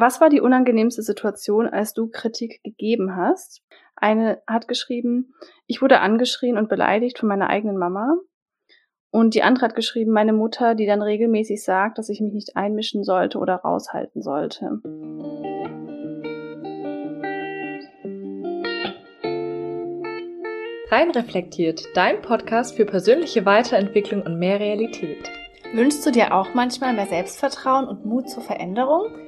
Was war die unangenehmste Situation, als du Kritik gegeben hast? Eine hat geschrieben, ich wurde angeschrien und beleidigt von meiner eigenen Mama. Und die andere hat geschrieben, meine Mutter, die dann regelmäßig sagt, dass ich mich nicht einmischen sollte oder raushalten sollte. Rein reflektiert, dein Podcast für persönliche Weiterentwicklung und mehr Realität. Wünschst du dir auch manchmal mehr Selbstvertrauen und Mut zur Veränderung?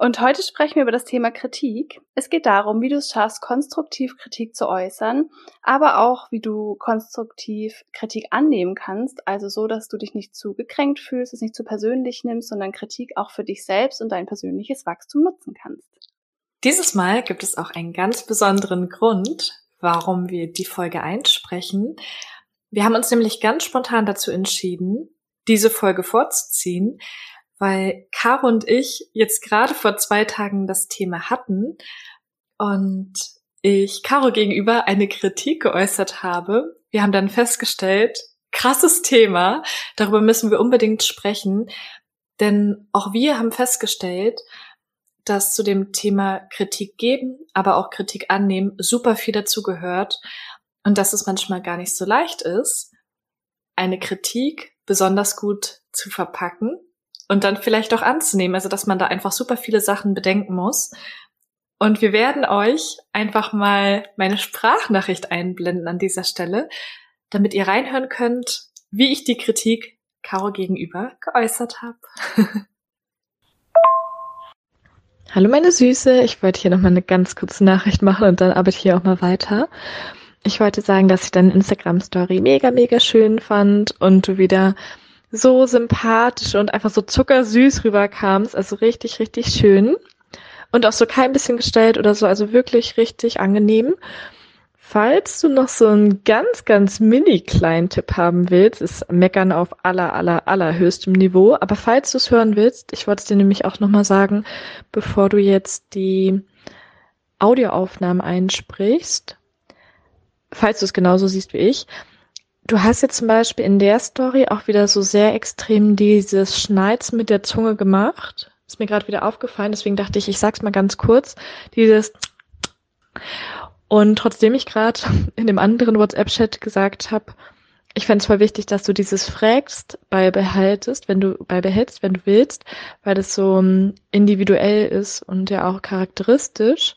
Und heute sprechen wir über das Thema Kritik. Es geht darum, wie du es schaffst, konstruktiv Kritik zu äußern, aber auch, wie du konstruktiv Kritik annehmen kannst, also so, dass du dich nicht zu gekränkt fühlst, es nicht zu persönlich nimmst, sondern Kritik auch für dich selbst und dein persönliches Wachstum nutzen kannst. Dieses Mal gibt es auch einen ganz besonderen Grund, warum wir die Folge einsprechen. Wir haben uns nämlich ganz spontan dazu entschieden, diese Folge vorzuziehen, weil Caro und ich jetzt gerade vor zwei Tagen das Thema hatten und ich Caro gegenüber eine Kritik geäußert habe. Wir haben dann festgestellt, krasses Thema, darüber müssen wir unbedingt sprechen, denn auch wir haben festgestellt, dass zu dem Thema Kritik geben, aber auch Kritik annehmen super viel dazu gehört und dass es manchmal gar nicht so leicht ist, eine Kritik besonders gut zu verpacken und dann vielleicht auch anzunehmen. Also, dass man da einfach super viele Sachen bedenken muss. Und wir werden euch einfach mal meine Sprachnachricht einblenden an dieser Stelle, damit ihr reinhören könnt, wie ich die Kritik Caro gegenüber geäußert habe. Hallo meine Süße, ich wollte hier nochmal eine ganz kurze Nachricht machen und dann arbeite ich hier auch mal weiter. Ich wollte sagen, dass ich deine Instagram-Story mega, mega schön fand und du wieder so sympathisch und einfach so zuckersüß rüberkamst. Also richtig, richtig schön. Und auch so kein bisschen gestellt oder so, also wirklich richtig angenehm. Falls du noch so einen ganz, ganz mini kleinen Tipp haben willst, ist Meckern auf aller, aller, allerhöchstem Niveau. Aber falls du es hören willst, ich wollte es dir nämlich auch nochmal sagen, bevor du jetzt die Audioaufnahmen einsprichst, falls du es genauso siehst wie ich, Du hast jetzt zum Beispiel in der Story auch wieder so sehr extrem dieses Schneizen mit der Zunge gemacht. Ist mir gerade wieder aufgefallen, deswegen dachte ich, ich sag's mal ganz kurz. Dieses und trotzdem ich gerade in dem anderen WhatsApp-Chat gesagt habe, ich fände es voll wichtig, dass du dieses fragst beibehaltest, wenn du beibehältst, wenn du willst, weil das so um, individuell ist und ja auch charakteristisch.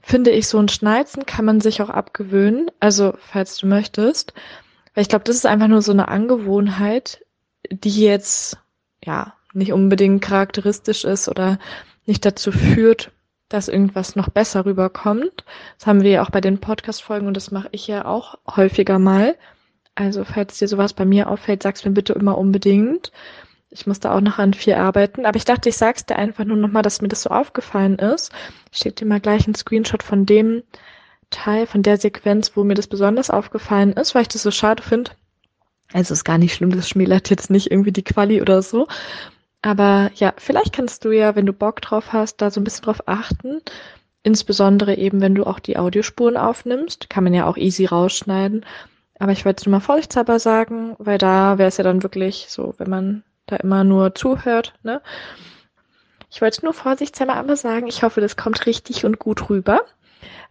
Finde ich, so ein Schneizen kann man sich auch abgewöhnen, also falls du möchtest. Weil ich glaube, das ist einfach nur so eine Angewohnheit, die jetzt ja nicht unbedingt charakteristisch ist oder nicht dazu führt, dass irgendwas noch besser rüberkommt. Das haben wir ja auch bei den Podcast-Folgen und das mache ich ja auch häufiger mal. Also falls dir sowas bei mir auffällt, sag's mir bitte immer unbedingt. Ich muss da auch noch an viel arbeiten. Aber ich dachte, ich sag's dir einfach nur nochmal, dass mir das so aufgefallen ist. Ich schicke dir mal gleich einen Screenshot von dem, Teil von der Sequenz, wo mir das besonders aufgefallen ist, weil ich das so schade finde. Also ist gar nicht schlimm, das schmälert jetzt nicht irgendwie die Quali oder so. Aber ja, vielleicht kannst du ja, wenn du Bock drauf hast, da so ein bisschen drauf achten. Insbesondere eben, wenn du auch die Audiospuren aufnimmst. Kann man ja auch easy rausschneiden. Aber ich wollte es nur mal vorsichtshalber sagen, weil da wäre es ja dann wirklich so, wenn man da immer nur zuhört, ne? Ich wollte nur vorsichtshalber aber sagen, ich hoffe, das kommt richtig und gut rüber.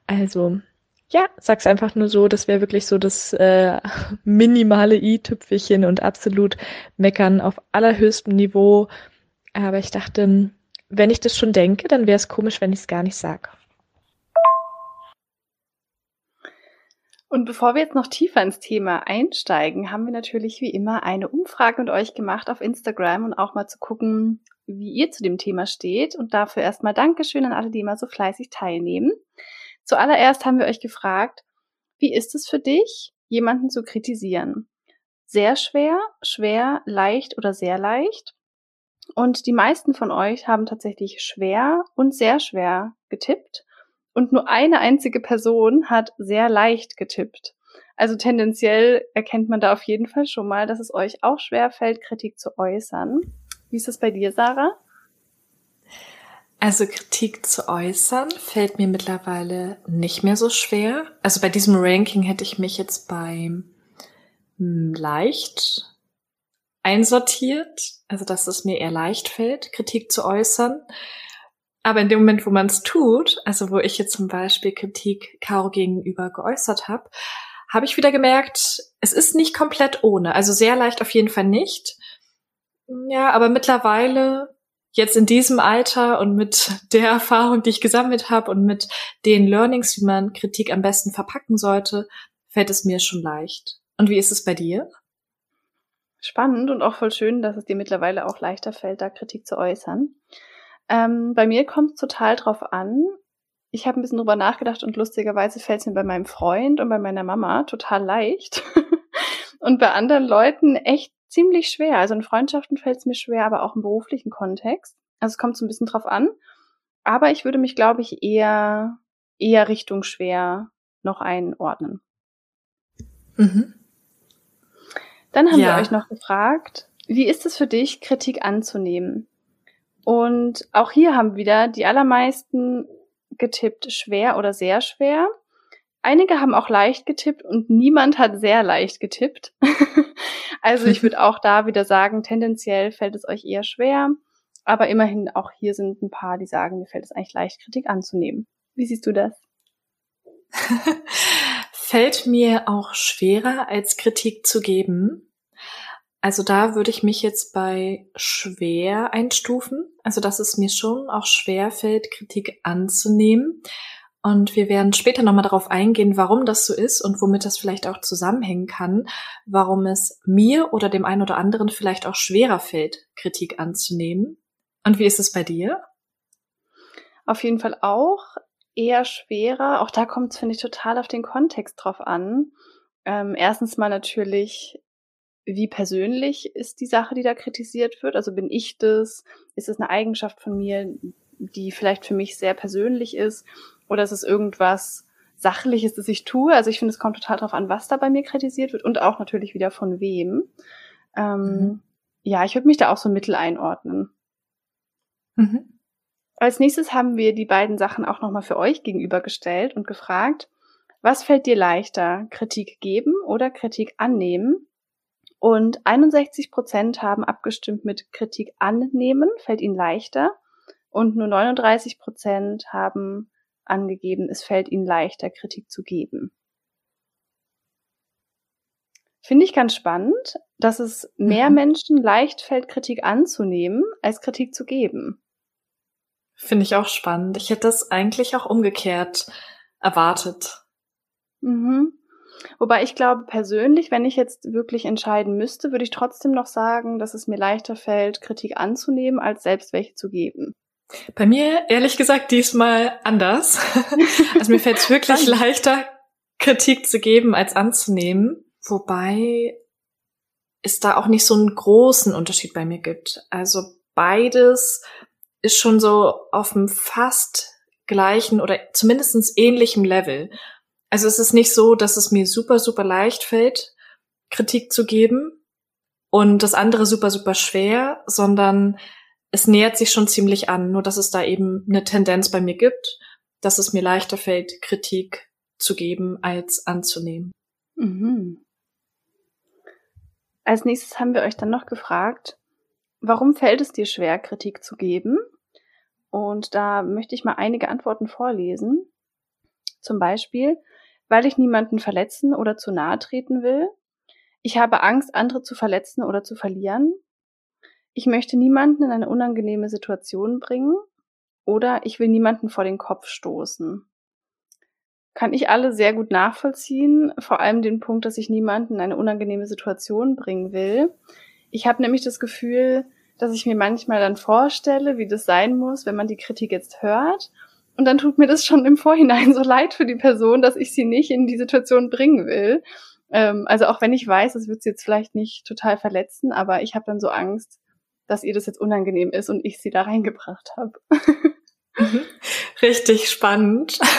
Also, ja, sag's einfach nur so, das wäre wirklich so das äh, minimale i-Tüpfelchen und absolut meckern auf allerhöchstem Niveau. Aber ich dachte, wenn ich das schon denke, dann wäre es komisch, wenn ich es gar nicht sage. Und bevor wir jetzt noch tiefer ins Thema einsteigen, haben wir natürlich wie immer eine Umfrage mit euch gemacht auf Instagram und auch mal zu gucken, wie ihr zu dem Thema steht. Und dafür erstmal Dankeschön an alle, die immer so fleißig teilnehmen. Zuallererst haben wir euch gefragt, wie ist es für dich, jemanden zu kritisieren? Sehr schwer, schwer, leicht oder sehr leicht? Und die meisten von euch haben tatsächlich schwer und sehr schwer getippt. Und nur eine einzige Person hat sehr leicht getippt. Also tendenziell erkennt man da auf jeden Fall schon mal, dass es euch auch schwer fällt, Kritik zu äußern. Wie ist es bei dir, Sarah? Also Kritik zu äußern fällt mir mittlerweile nicht mehr so schwer. Also bei diesem Ranking hätte ich mich jetzt beim hm, leicht einsortiert, also dass es mir eher leicht fällt, Kritik zu äußern. Aber in dem Moment, wo man es tut, also wo ich jetzt zum Beispiel Kritik Caro gegenüber geäußert habe, habe ich wieder gemerkt, es ist nicht komplett ohne. Also sehr leicht auf jeden Fall nicht. Ja, aber mittlerweile jetzt in diesem Alter und mit der Erfahrung, die ich gesammelt habe und mit den Learnings, wie man Kritik am besten verpacken sollte, fällt es mir schon leicht. Und wie ist es bei dir? Spannend und auch voll schön, dass es dir mittlerweile auch leichter fällt, da Kritik zu äußern. Ähm, bei mir kommt es total drauf an. Ich habe ein bisschen drüber nachgedacht und lustigerweise fällt es mir bei meinem Freund und bei meiner Mama total leicht. und bei anderen Leuten echt ziemlich schwer. Also in Freundschaften fällt es mir schwer, aber auch im beruflichen Kontext. Also es kommt so ein bisschen drauf an. Aber ich würde mich, glaube ich, eher, eher Richtung schwer noch einordnen. Mhm. Dann haben ja. wir euch noch gefragt, wie ist es für dich, Kritik anzunehmen? Und auch hier haben wieder die allermeisten getippt schwer oder sehr schwer. Einige haben auch leicht getippt und niemand hat sehr leicht getippt. also ich würde auch da wieder sagen, tendenziell fällt es euch eher schwer. Aber immerhin auch hier sind ein paar, die sagen, mir fällt es eigentlich leicht, Kritik anzunehmen. Wie siehst du das? fällt mir auch schwerer, als Kritik zu geben. Also da würde ich mich jetzt bei schwer einstufen. Also dass es mir schon auch schwer fällt, Kritik anzunehmen. Und wir werden später nochmal darauf eingehen, warum das so ist und womit das vielleicht auch zusammenhängen kann, warum es mir oder dem einen oder anderen vielleicht auch schwerer fällt, Kritik anzunehmen. Und wie ist es bei dir? Auf jeden Fall auch eher schwerer. Auch da kommt es, finde ich, total auf den Kontext drauf an. Ähm, erstens mal natürlich, wie persönlich ist die Sache, die da kritisiert wird? Also bin ich das? Ist es eine Eigenschaft von mir, die vielleicht für mich sehr persönlich ist? Oder ist es irgendwas Sachliches, das ich tue? Also ich finde, es kommt total drauf an, was da bei mir kritisiert wird und auch natürlich wieder von wem. Ähm, mhm. Ja, ich würde mich da auch so mittel einordnen. Mhm. Als nächstes haben wir die beiden Sachen auch nochmal für euch gegenübergestellt und gefragt, was fällt dir leichter, Kritik geben oder Kritik annehmen? Und 61 Prozent haben abgestimmt mit Kritik annehmen, fällt ihnen leichter. Und nur 39 Prozent haben angegeben, es fällt ihnen leichter, Kritik zu geben. Finde ich ganz spannend, dass es mehr mhm. Menschen leicht fällt, Kritik anzunehmen, als Kritik zu geben. Finde ich auch spannend. Ich hätte das eigentlich auch umgekehrt erwartet. Mhm. Wobei ich glaube, persönlich, wenn ich jetzt wirklich entscheiden müsste, würde ich trotzdem noch sagen, dass es mir leichter fällt, Kritik anzunehmen, als selbst welche zu geben. Bei mir, ehrlich gesagt, diesmal anders. also mir fällt es wirklich leichter, Kritik zu geben, als anzunehmen. Wobei es da auch nicht so einen großen Unterschied bei mir gibt. Also beides ist schon so auf einem fast gleichen oder zumindestens ähnlichem Level. Also es ist nicht so, dass es mir super, super leicht fällt, Kritik zu geben und das andere super, super schwer, sondern es nähert sich schon ziemlich an, nur dass es da eben eine Tendenz bei mir gibt, dass es mir leichter fällt, Kritik zu geben als anzunehmen. Mhm. Als nächstes haben wir euch dann noch gefragt, Warum fällt es dir schwer, Kritik zu geben? Und da möchte ich mal einige Antworten vorlesen. Zum Beispiel, weil ich niemanden verletzen oder zu nahe treten will. Ich habe Angst, andere zu verletzen oder zu verlieren. Ich möchte niemanden in eine unangenehme Situation bringen. Oder ich will niemanden vor den Kopf stoßen. Kann ich alle sehr gut nachvollziehen, vor allem den Punkt, dass ich niemanden in eine unangenehme Situation bringen will. Ich habe nämlich das Gefühl, dass ich mir manchmal dann vorstelle, wie das sein muss, wenn man die Kritik jetzt hört. Und dann tut mir das schon im Vorhinein so leid für die Person, dass ich sie nicht in die Situation bringen will. Ähm, also auch wenn ich weiß, es wird sie jetzt vielleicht nicht total verletzen, aber ich habe dann so Angst, dass ihr das jetzt unangenehm ist und ich sie da reingebracht habe. Mhm. Richtig spannend.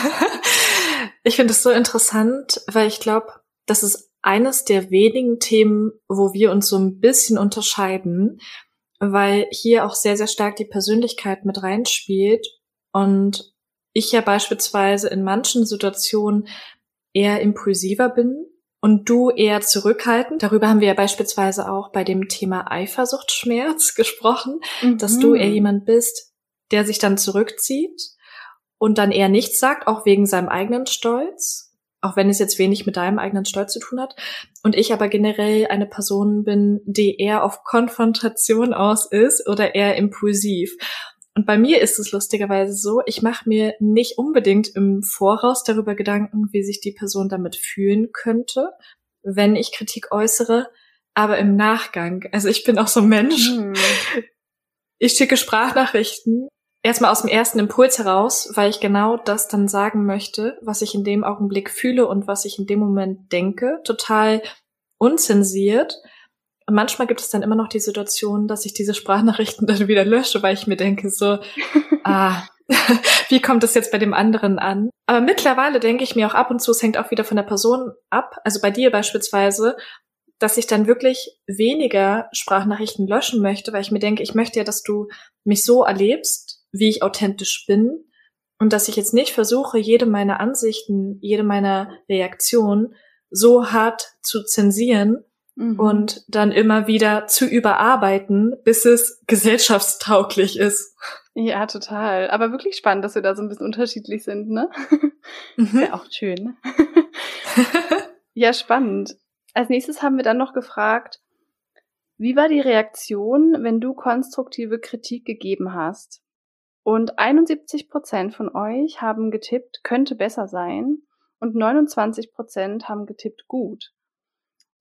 Ich finde es so interessant, weil ich glaube, das ist eines der wenigen Themen, wo wir uns so ein bisschen unterscheiden, weil hier auch sehr, sehr stark die Persönlichkeit mit reinspielt und ich ja beispielsweise in manchen Situationen eher impulsiver bin und du eher zurückhaltend. Darüber haben wir ja beispielsweise auch bei dem Thema Eifersuchtsschmerz gesprochen, mhm. dass du eher jemand bist, der sich dann zurückzieht und dann eher nichts sagt, auch wegen seinem eigenen Stolz, auch wenn es jetzt wenig mit deinem eigenen Stolz zu tun hat. Und ich aber generell eine Person bin, die eher auf Konfrontation aus ist oder eher impulsiv. Und bei mir ist es lustigerweise so, ich mache mir nicht unbedingt im Voraus darüber Gedanken, wie sich die Person damit fühlen könnte, wenn ich Kritik äußere, aber im Nachgang. Also ich bin auch so ein Mensch. Hm. Ich schicke Sprachnachrichten erstmal aus dem ersten Impuls heraus, weil ich genau das dann sagen möchte, was ich in dem Augenblick fühle und was ich in dem Moment denke, total unzensiert. Manchmal gibt es dann immer noch die Situation, dass ich diese Sprachnachrichten dann wieder lösche, weil ich mir denke so, ah, wie kommt es jetzt bei dem anderen an? Aber mittlerweile denke ich mir auch ab und zu, es hängt auch wieder von der Person ab. Also bei dir beispielsweise, dass ich dann wirklich weniger Sprachnachrichten löschen möchte, weil ich mir denke, ich möchte ja, dass du mich so erlebst, wie ich authentisch bin und dass ich jetzt nicht versuche, jede meiner Ansichten, jede meiner Reaktionen so hart zu zensieren, mhm. und dann immer wieder zu überarbeiten, bis es gesellschaftstauglich ist. Ja, total. Aber wirklich spannend, dass wir da so ein bisschen unterschiedlich sind, ne? Mhm. Wäre auch schön. ja, spannend. Als nächstes haben wir dann noch gefragt, wie war die Reaktion, wenn du konstruktive Kritik gegeben hast? Und 71 Prozent von euch haben getippt, könnte besser sein und 29 Prozent haben getippt, gut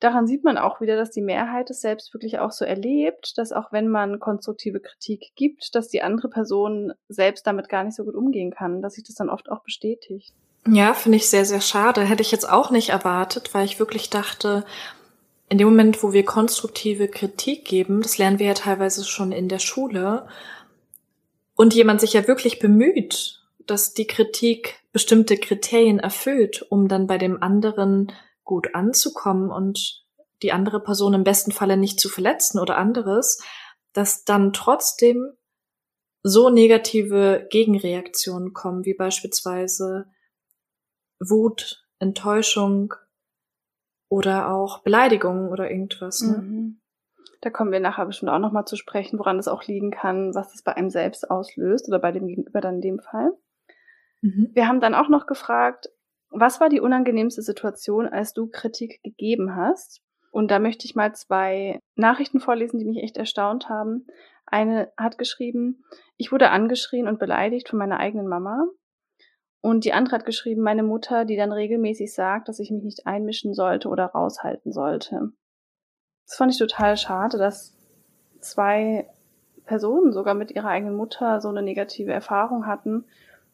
daran sieht man auch wieder, dass die Mehrheit es selbst wirklich auch so erlebt, dass auch wenn man konstruktive Kritik gibt, dass die andere Person selbst damit gar nicht so gut umgehen kann, dass sich das dann oft auch bestätigt. Ja, finde ich sehr, sehr schade. Hätte ich jetzt auch nicht erwartet, weil ich wirklich dachte, in dem Moment, wo wir konstruktive Kritik geben, das lernen wir ja teilweise schon in der Schule, und jemand sich ja wirklich bemüht, dass die Kritik bestimmte Kriterien erfüllt, um dann bei dem anderen gut anzukommen und die andere Person im besten Falle nicht zu verletzen oder anderes, dass dann trotzdem so negative Gegenreaktionen kommen, wie beispielsweise Wut, Enttäuschung oder auch Beleidigungen oder irgendwas. Ne? Mhm. Da kommen wir nachher bestimmt auch nochmal zu sprechen, woran das auch liegen kann, was das bei einem selbst auslöst oder bei dem Gegenüber dann in dem Fall. Mhm. Wir haben dann auch noch gefragt, was war die unangenehmste Situation, als du Kritik gegeben hast? Und da möchte ich mal zwei Nachrichten vorlesen, die mich echt erstaunt haben. Eine hat geschrieben, ich wurde angeschrien und beleidigt von meiner eigenen Mama. Und die andere hat geschrieben, meine Mutter, die dann regelmäßig sagt, dass ich mich nicht einmischen sollte oder raushalten sollte. Das fand ich total schade, dass zwei Personen sogar mit ihrer eigenen Mutter so eine negative Erfahrung hatten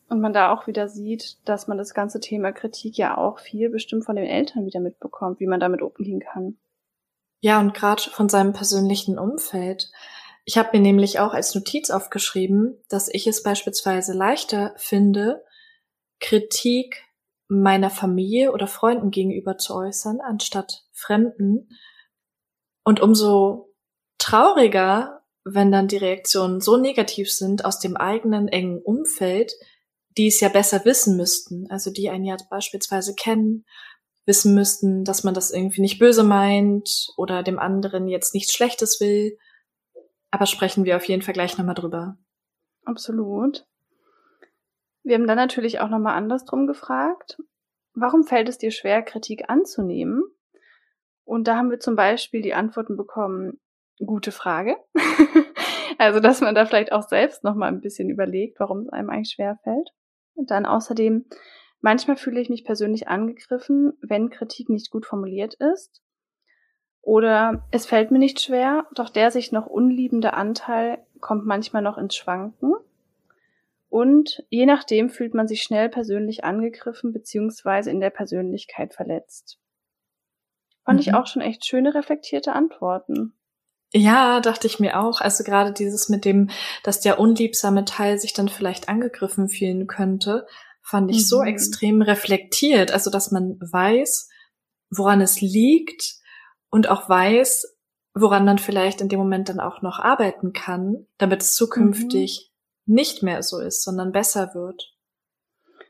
und man da auch wieder sieht, dass man das ganze Thema Kritik ja auch viel bestimmt von den Eltern wieder mitbekommt, wie man damit umgehen kann. Ja, und gerade von seinem persönlichen Umfeld. Ich habe mir nämlich auch als Notiz aufgeschrieben, dass ich es beispielsweise leichter finde, Kritik meiner Familie oder Freunden gegenüber zu äußern, anstatt Fremden. Und umso trauriger, wenn dann die Reaktionen so negativ sind aus dem eigenen engen Umfeld, die es ja besser wissen müssten, also die einen ja beispielsweise kennen, wissen müssten, dass man das irgendwie nicht böse meint oder dem anderen jetzt nichts Schlechtes will. Aber sprechen wir auf jeden Fall gleich nochmal drüber. Absolut. Wir haben dann natürlich auch nochmal andersrum gefragt. Warum fällt es dir schwer, Kritik anzunehmen? Und da haben wir zum Beispiel die Antworten bekommen, gute Frage. also, dass man da vielleicht auch selbst nochmal ein bisschen überlegt, warum es einem eigentlich schwer fällt. Und dann außerdem, manchmal fühle ich mich persönlich angegriffen, wenn Kritik nicht gut formuliert ist. Oder es fällt mir nicht schwer, doch der sich noch unliebende Anteil kommt manchmal noch ins Schwanken. Und je nachdem fühlt man sich schnell persönlich angegriffen beziehungsweise in der Persönlichkeit verletzt. Fand mhm. ich auch schon echt schöne reflektierte Antworten. Ja, dachte ich mir auch. Also gerade dieses mit dem, dass der unliebsame Teil sich dann vielleicht angegriffen fühlen könnte, fand ich mhm. so extrem reflektiert. Also, dass man weiß, woran es liegt und auch weiß, woran man vielleicht in dem Moment dann auch noch arbeiten kann, damit es zukünftig mhm. nicht mehr so ist, sondern besser wird.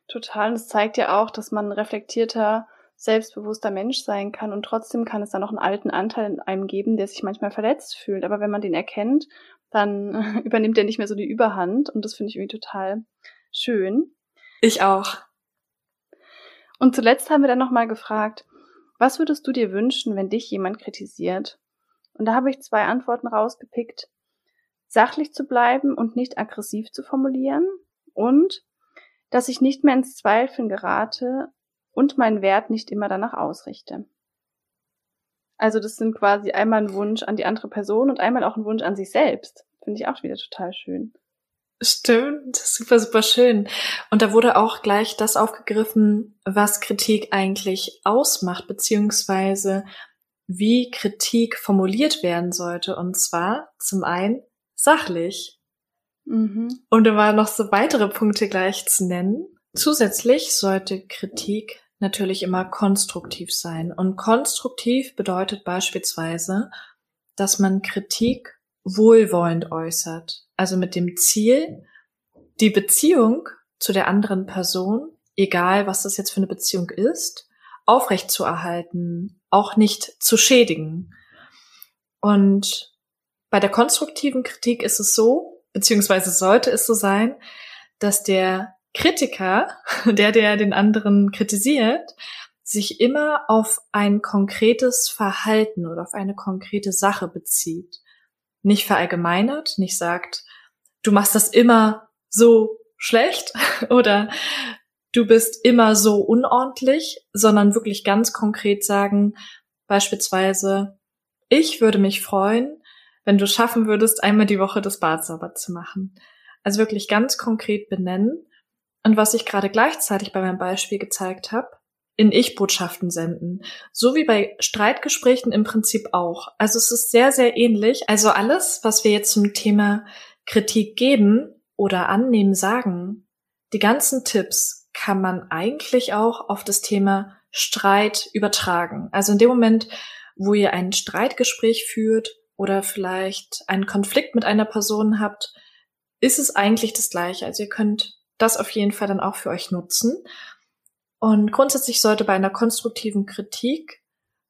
Total. Und es zeigt ja auch, dass man reflektierter selbstbewusster Mensch sein kann und trotzdem kann es da noch einen alten Anteil in einem geben, der sich manchmal verletzt fühlt. Aber wenn man den erkennt, dann übernimmt er nicht mehr so die Überhand und das finde ich irgendwie total schön. Ich auch. Und zuletzt haben wir dann nochmal gefragt, was würdest du dir wünschen, wenn dich jemand kritisiert? Und da habe ich zwei Antworten rausgepickt. Sachlich zu bleiben und nicht aggressiv zu formulieren und dass ich nicht mehr ins Zweifeln gerate und meinen Wert nicht immer danach ausrichte. Also das sind quasi einmal ein Wunsch an die andere Person und einmal auch ein Wunsch an sich selbst. Finde ich auch wieder total schön. Stimmt, super, super schön. Und da wurde auch gleich das aufgegriffen, was Kritik eigentlich ausmacht, beziehungsweise wie Kritik formuliert werden sollte. Und zwar zum einen sachlich. Mhm. Und da waren noch so weitere Punkte gleich zu nennen. Zusätzlich sollte Kritik natürlich immer konstruktiv sein. Und konstruktiv bedeutet beispielsweise, dass man Kritik wohlwollend äußert. Also mit dem Ziel, die Beziehung zu der anderen Person, egal was das jetzt für eine Beziehung ist, aufrecht zu erhalten, auch nicht zu schädigen. Und bei der konstruktiven Kritik ist es so, beziehungsweise sollte es so sein, dass der Kritiker, der, der den anderen kritisiert, sich immer auf ein konkretes Verhalten oder auf eine konkrete Sache bezieht. Nicht verallgemeinert, nicht sagt, du machst das immer so schlecht oder du bist immer so unordentlich, sondern wirklich ganz konkret sagen, beispielsweise, ich würde mich freuen, wenn du schaffen würdest, einmal die Woche das Bad sauber zu machen. Also wirklich ganz konkret benennen und was ich gerade gleichzeitig bei meinem Beispiel gezeigt habe, in Ich-Botschaften senden. So wie bei Streitgesprächen im Prinzip auch. Also es ist sehr, sehr ähnlich. Also alles, was wir jetzt zum Thema Kritik geben oder annehmen, sagen, die ganzen Tipps kann man eigentlich auch auf das Thema Streit übertragen. Also in dem Moment, wo ihr ein Streitgespräch führt oder vielleicht einen Konflikt mit einer Person habt, ist es eigentlich das Gleiche. Also ihr könnt das auf jeden Fall dann auch für euch nutzen. Und grundsätzlich sollte bei einer konstruktiven Kritik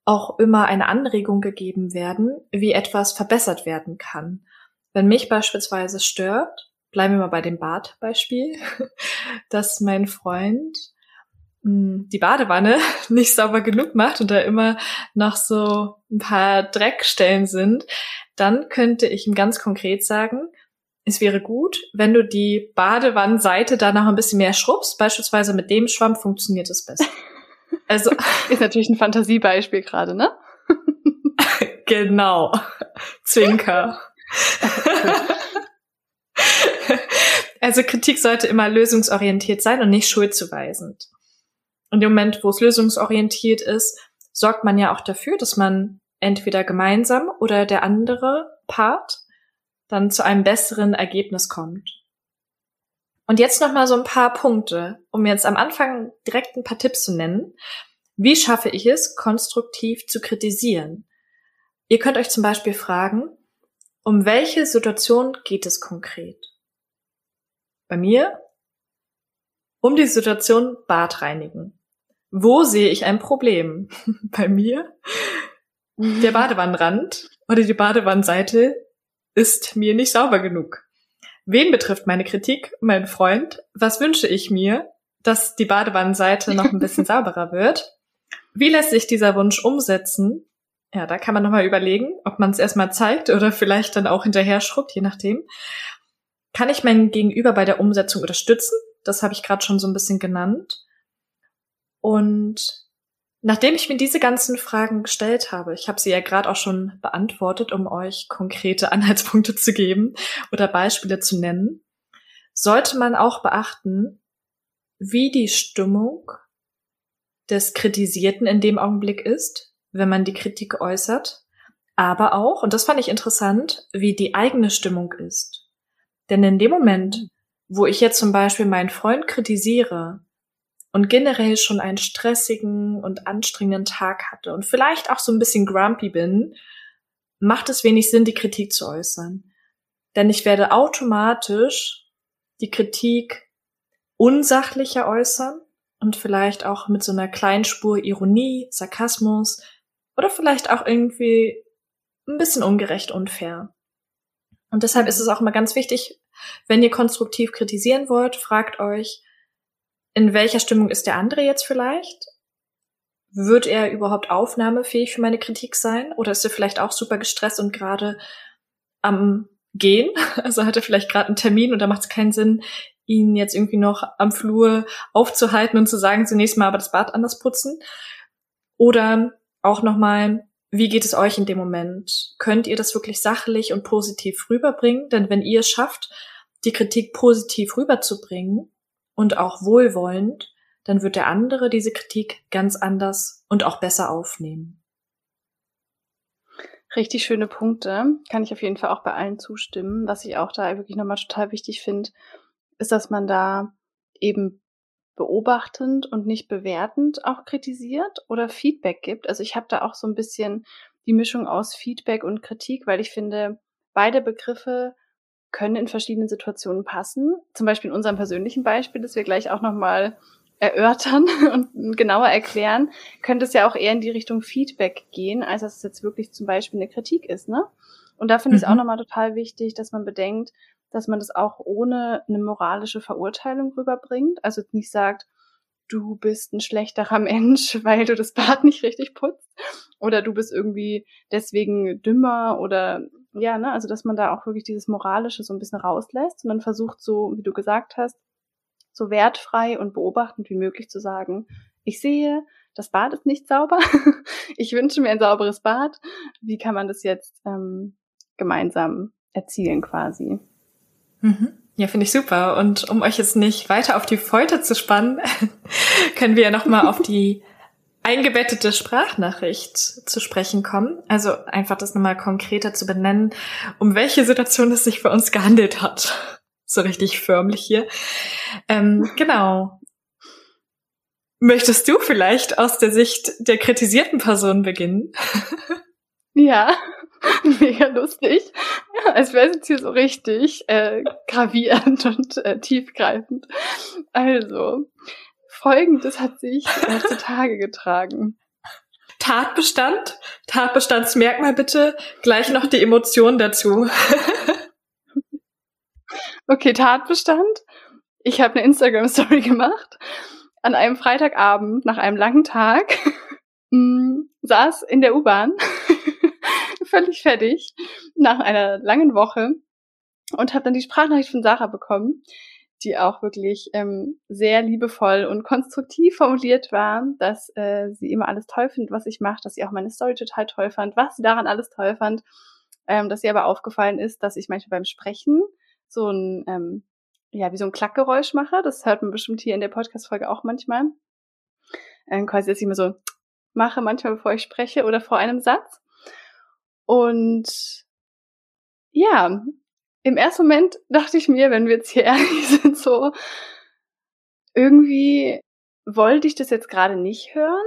auch immer eine Anregung gegeben werden, wie etwas verbessert werden kann. Wenn mich beispielsweise stört, bleiben wir mal bei dem Badbeispiel, dass mein Freund hm, die Badewanne nicht sauber genug macht und da immer noch so ein paar Dreckstellen sind, dann könnte ich ihm ganz konkret sagen, es wäre gut, wenn du die Badewannenseite da noch ein bisschen mehr schrubbst. Beispielsweise mit dem Schwamm funktioniert es besser. Also ist natürlich ein Fantasiebeispiel gerade, ne? genau. Zwinker. also Kritik sollte immer lösungsorientiert sein und nicht schuldzuweisend. Und im Moment, wo es lösungsorientiert ist, sorgt man ja auch dafür, dass man entweder gemeinsam oder der andere Part dann zu einem besseren Ergebnis kommt. Und jetzt noch mal so ein paar Punkte, um jetzt am Anfang direkt ein paar Tipps zu nennen. Wie schaffe ich es, konstruktiv zu kritisieren? Ihr könnt euch zum Beispiel fragen, um welche Situation geht es konkret? Bei mir um die Situation Bad reinigen. Wo sehe ich ein Problem? Bei mir der Badewannenrand oder die Badewannenseite ist mir nicht sauber genug. Wen betrifft meine Kritik? Mein Freund. Was wünsche ich mir? Dass die Badewannenseite noch ein bisschen sauberer wird. Wie lässt sich dieser Wunsch umsetzen? Ja, da kann man nochmal überlegen, ob man es erstmal zeigt oder vielleicht dann auch hinterher schrubbt, je nachdem. Kann ich mein Gegenüber bei der Umsetzung unterstützen? Das habe ich gerade schon so ein bisschen genannt. Und Nachdem ich mir diese ganzen Fragen gestellt habe, ich habe sie ja gerade auch schon beantwortet, um euch konkrete Anhaltspunkte zu geben oder Beispiele zu nennen, sollte man auch beachten, wie die Stimmung des Kritisierten in dem Augenblick ist, wenn man die Kritik äußert. aber auch, und das fand ich interessant, wie die eigene Stimmung ist. Denn in dem Moment, wo ich jetzt zum Beispiel meinen Freund kritisiere und generell schon einen stressigen und anstrengenden Tag hatte und vielleicht auch so ein bisschen grumpy bin, macht es wenig Sinn, die Kritik zu äußern. Denn ich werde automatisch die Kritik unsachlicher äußern und vielleicht auch mit so einer kleinen Spur Ironie, Sarkasmus oder vielleicht auch irgendwie ein bisschen ungerecht, unfair. Und deshalb ist es auch immer ganz wichtig, wenn ihr konstruktiv kritisieren wollt, fragt euch, in welcher Stimmung ist der andere jetzt vielleicht? Wird er überhaupt aufnahmefähig für meine Kritik sein? Oder ist er vielleicht auch super gestresst und gerade am Gehen? Also hat er vielleicht gerade einen Termin und da macht es keinen Sinn, ihn jetzt irgendwie noch am Flur aufzuhalten und zu sagen, zunächst mal aber das Bad anders putzen. Oder auch nochmal, wie geht es euch in dem Moment? Könnt ihr das wirklich sachlich und positiv rüberbringen? Denn wenn ihr es schafft, die Kritik positiv rüberzubringen und auch wohlwollend, dann wird der andere diese Kritik ganz anders und auch besser aufnehmen. Richtig schöne Punkte. Kann ich auf jeden Fall auch bei allen zustimmen. Was ich auch da wirklich nochmal total wichtig finde, ist, dass man da eben beobachtend und nicht bewertend auch kritisiert oder Feedback gibt. Also ich habe da auch so ein bisschen die Mischung aus Feedback und Kritik, weil ich finde, beide Begriffe können in verschiedenen Situationen passen. Zum Beispiel in unserem persönlichen Beispiel, das wir gleich auch nochmal erörtern und genauer erklären, könnte es ja auch eher in die Richtung Feedback gehen, als dass es jetzt wirklich zum Beispiel eine Kritik ist. Ne? Und da finde ich es auch mhm. nochmal total wichtig, dass man bedenkt, dass man das auch ohne eine moralische Verurteilung rüberbringt. Also nicht sagt, du bist ein schlechterer Mensch, weil du das Bad nicht richtig putzt. Oder du bist irgendwie deswegen dümmer oder ja, ne, also dass man da auch wirklich dieses Moralische so ein bisschen rauslässt und dann versucht so, wie du gesagt hast, so wertfrei und beobachtend wie möglich zu sagen, ich sehe, das Bad ist nicht sauber, ich wünsche mir ein sauberes Bad. Wie kann man das jetzt ähm, gemeinsam erzielen quasi? Mhm. Ja, finde ich super. Und um euch jetzt nicht weiter auf die Folter zu spannen, können wir ja nochmal auf die eingebettete Sprachnachricht zu sprechen kommen. Also einfach das nochmal konkreter zu benennen, um welche Situation es sich für uns gehandelt hat. So richtig förmlich hier. Ähm, genau. Möchtest du vielleicht aus der Sicht der kritisierten Person beginnen? Ja. Mega lustig. Ja, als wäre es jetzt hier so richtig äh, gravierend und äh, tiefgreifend. Also, folgendes hat sich äh, zutage getragen. Tatbestand, Tatbestandsmerkmal bitte, gleich noch die Emotion dazu. okay, Tatbestand. Ich habe eine Instagram-Story gemacht an einem Freitagabend nach einem langen Tag. Mm, saß in der U-Bahn völlig fertig nach einer langen Woche und habe dann die Sprachnachricht von Sarah bekommen, die auch wirklich ähm, sehr liebevoll und konstruktiv formuliert war, dass äh, sie immer alles toll findet, was ich mache, dass sie auch meine Story total toll fand, was sie daran alles toll fand, ähm, dass ihr aber aufgefallen ist, dass ich manchmal beim Sprechen so ein, ähm, ja, wie so ein Klackgeräusch mache. Das hört man bestimmt hier in der Podcast-Folge auch manchmal. Ähm, quasi, dass ich immer so mache, manchmal bevor ich spreche oder vor einem Satz. Und ja, im ersten Moment dachte ich mir, wenn wir jetzt hier ehrlich sind, so, irgendwie wollte ich das jetzt gerade nicht hören,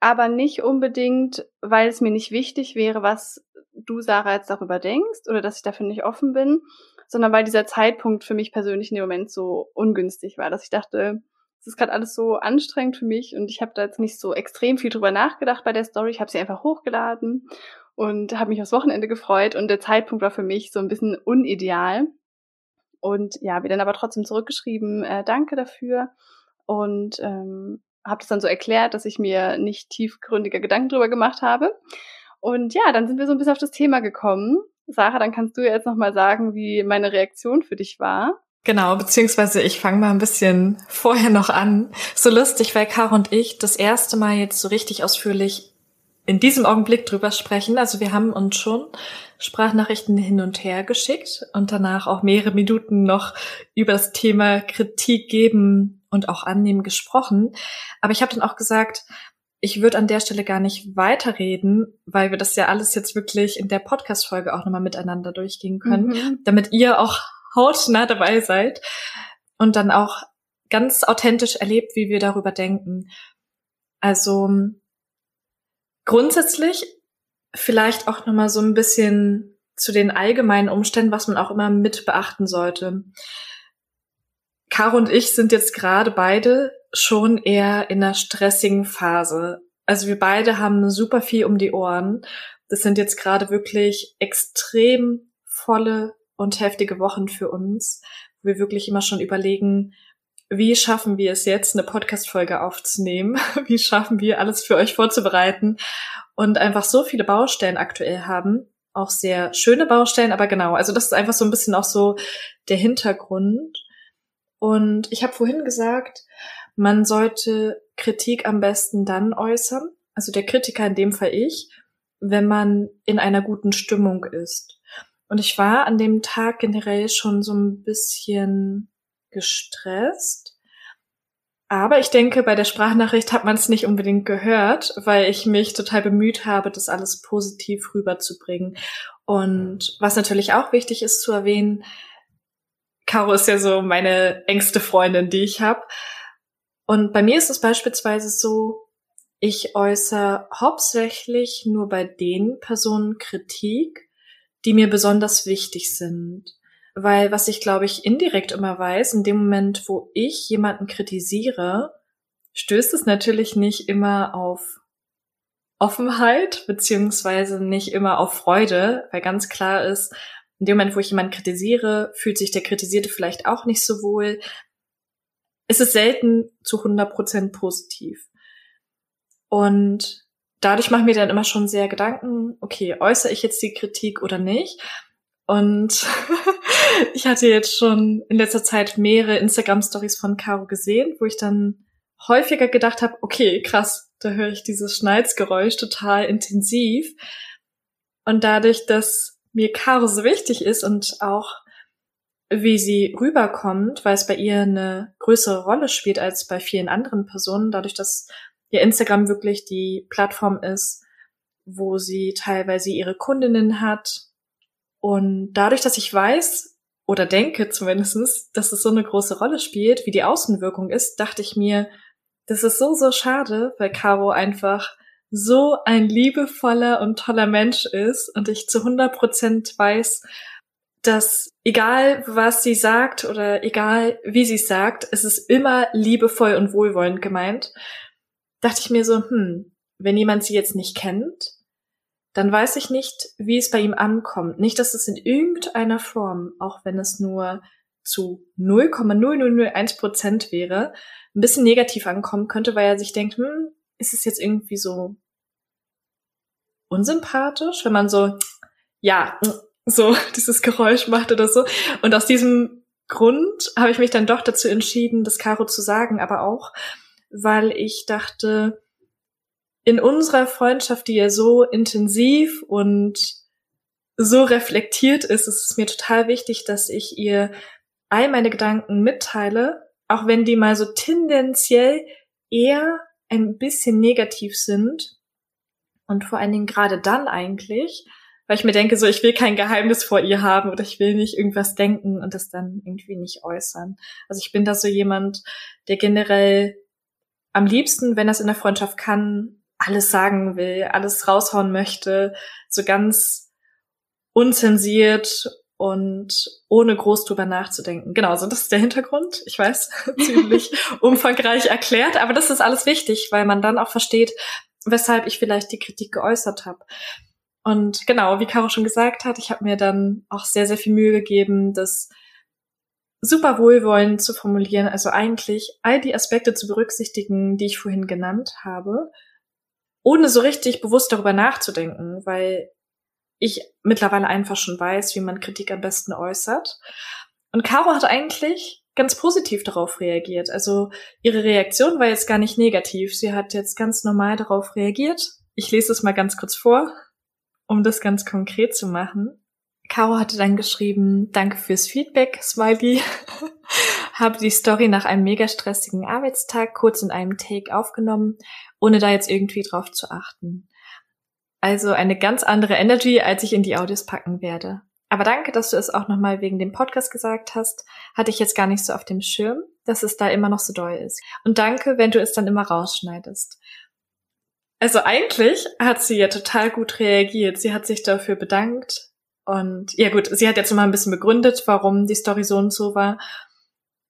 aber nicht unbedingt, weil es mir nicht wichtig wäre, was du, Sarah, jetzt darüber denkst oder dass ich dafür nicht offen bin, sondern weil dieser Zeitpunkt für mich persönlich in dem Moment so ungünstig war, dass ich dachte, es ist gerade alles so anstrengend für mich und ich habe da jetzt nicht so extrem viel drüber nachgedacht bei der Story. Ich habe sie einfach hochgeladen und habe mich aufs Wochenende gefreut und der Zeitpunkt war für mich so ein bisschen unideal. Und ja, wir dann aber trotzdem zurückgeschrieben, äh, danke dafür und ähm, habe das dann so erklärt, dass ich mir nicht tiefgründiger Gedanken drüber gemacht habe. Und ja, dann sind wir so ein bisschen auf das Thema gekommen. Sarah, dann kannst du jetzt nochmal sagen, wie meine Reaktion für dich war. Genau, beziehungsweise ich fange mal ein bisschen vorher noch an. So lustig, weil Caro und ich das erste Mal jetzt so richtig ausführlich in diesem Augenblick drüber sprechen. Also wir haben uns schon Sprachnachrichten hin und her geschickt und danach auch mehrere Minuten noch über das Thema Kritik geben und auch annehmen gesprochen. Aber ich habe dann auch gesagt, ich würde an der Stelle gar nicht weiterreden, weil wir das ja alles jetzt wirklich in der Podcast-Folge auch nochmal miteinander durchgehen können, mhm. damit ihr auch hautnah dabei seid und dann auch ganz authentisch erlebt, wie wir darüber denken. Also grundsätzlich vielleicht auch nochmal so ein bisschen zu den allgemeinen Umständen, was man auch immer mit beachten sollte. Caro und ich sind jetzt gerade beide schon eher in einer stressigen Phase. Also wir beide haben super viel um die Ohren. Das sind jetzt gerade wirklich extrem volle und heftige Wochen für uns, wo wir wirklich immer schon überlegen, wie schaffen wir es jetzt, eine Podcast-Folge aufzunehmen? Wie schaffen wir alles für euch vorzubereiten? Und einfach so viele Baustellen aktuell haben. Auch sehr schöne Baustellen, aber genau, also das ist einfach so ein bisschen auch so der Hintergrund. Und ich habe vorhin gesagt, man sollte Kritik am besten dann äußern, also der Kritiker in dem Fall ich, wenn man in einer guten Stimmung ist. Und ich war an dem Tag generell schon so ein bisschen gestresst. Aber ich denke, bei der Sprachnachricht hat man es nicht unbedingt gehört, weil ich mich total bemüht habe, das alles positiv rüberzubringen. Und was natürlich auch wichtig ist zu erwähnen, Caro ist ja so meine engste Freundin, die ich habe. Und bei mir ist es beispielsweise so, ich äußere hauptsächlich nur bei den Personen Kritik, die mir besonders wichtig sind. Weil was ich, glaube ich, indirekt immer weiß, in dem Moment, wo ich jemanden kritisiere, stößt es natürlich nicht immer auf Offenheit, beziehungsweise nicht immer auf Freude, weil ganz klar ist, in dem Moment, wo ich jemanden kritisiere, fühlt sich der Kritisierte vielleicht auch nicht so wohl. Es ist selten zu 100 Prozent positiv. Und dadurch mache ich mir dann immer schon sehr Gedanken, okay, äußere ich jetzt die Kritik oder nicht? Und ich hatte jetzt schon in letzter Zeit mehrere Instagram-Stories von Caro gesehen, wo ich dann häufiger gedacht habe, okay, krass, da höre ich dieses Schneidgeräusch total intensiv. Und dadurch, dass mir Caro so wichtig ist und auch wie sie rüberkommt, weil es bei ihr eine größere Rolle spielt als bei vielen anderen Personen, dadurch, dass ihr Instagram wirklich die Plattform ist, wo sie teilweise ihre Kundinnen hat, und dadurch, dass ich weiß oder denke zumindestens, dass es so eine große Rolle spielt, wie die Außenwirkung ist, dachte ich mir, das ist so, so schade, weil Caro einfach so ein liebevoller und toller Mensch ist und ich zu 100 Prozent weiß, dass egal was sie sagt oder egal wie sie sagt, es ist immer liebevoll und wohlwollend gemeint, dachte ich mir so, hm, wenn jemand sie jetzt nicht kennt, dann weiß ich nicht, wie es bei ihm ankommt. Nicht, dass es in irgendeiner Form, auch wenn es nur zu 0,0001 Prozent wäre, ein bisschen negativ ankommen könnte, weil er sich denkt, hm, ist es jetzt irgendwie so unsympathisch, wenn man so, ja, so dieses Geräusch macht oder so. Und aus diesem Grund habe ich mich dann doch dazu entschieden, das Caro zu sagen, aber auch, weil ich dachte, in unserer Freundschaft, die ja so intensiv und so reflektiert ist, ist es mir total wichtig, dass ich ihr all meine Gedanken mitteile, auch wenn die mal so tendenziell eher ein bisschen negativ sind. Und vor allen Dingen gerade dann eigentlich, weil ich mir denke, so ich will kein Geheimnis vor ihr haben oder ich will nicht irgendwas denken und das dann irgendwie nicht äußern. Also ich bin da so jemand, der generell am liebsten, wenn das in der Freundschaft kann, alles sagen will, alles raushauen möchte, so ganz unzensiert und ohne groß drüber nachzudenken. Genau, so das ist der Hintergrund. Ich weiß, ziemlich umfangreich erklärt, aber das ist alles wichtig, weil man dann auch versteht, weshalb ich vielleicht die Kritik geäußert habe. Und genau, wie Caro schon gesagt hat, ich habe mir dann auch sehr, sehr viel Mühe gegeben, das super wohlwollend zu formulieren, also eigentlich all die Aspekte zu berücksichtigen, die ich vorhin genannt habe ohne so richtig bewusst darüber nachzudenken, weil ich mittlerweile einfach schon weiß, wie man Kritik am besten äußert. Und Caro hat eigentlich ganz positiv darauf reagiert. Also ihre Reaktion war jetzt gar nicht negativ. Sie hat jetzt ganz normal darauf reagiert. Ich lese es mal ganz kurz vor, um das ganz konkret zu machen. Caro hatte dann geschrieben, danke fürs Feedback, Smiley. habe die Story nach einem mega stressigen Arbeitstag kurz in einem Take aufgenommen, ohne da jetzt irgendwie drauf zu achten. Also eine ganz andere Energy, als ich in die Audios packen werde. Aber danke, dass du es auch nochmal wegen dem Podcast gesagt hast. Hatte ich jetzt gar nicht so auf dem Schirm, dass es da immer noch so doll ist. Und danke, wenn du es dann immer rausschneidest. Also eigentlich hat sie ja total gut reagiert. Sie hat sich dafür bedankt. Und ja gut, sie hat jetzt mal ein bisschen begründet, warum die Story so und so war.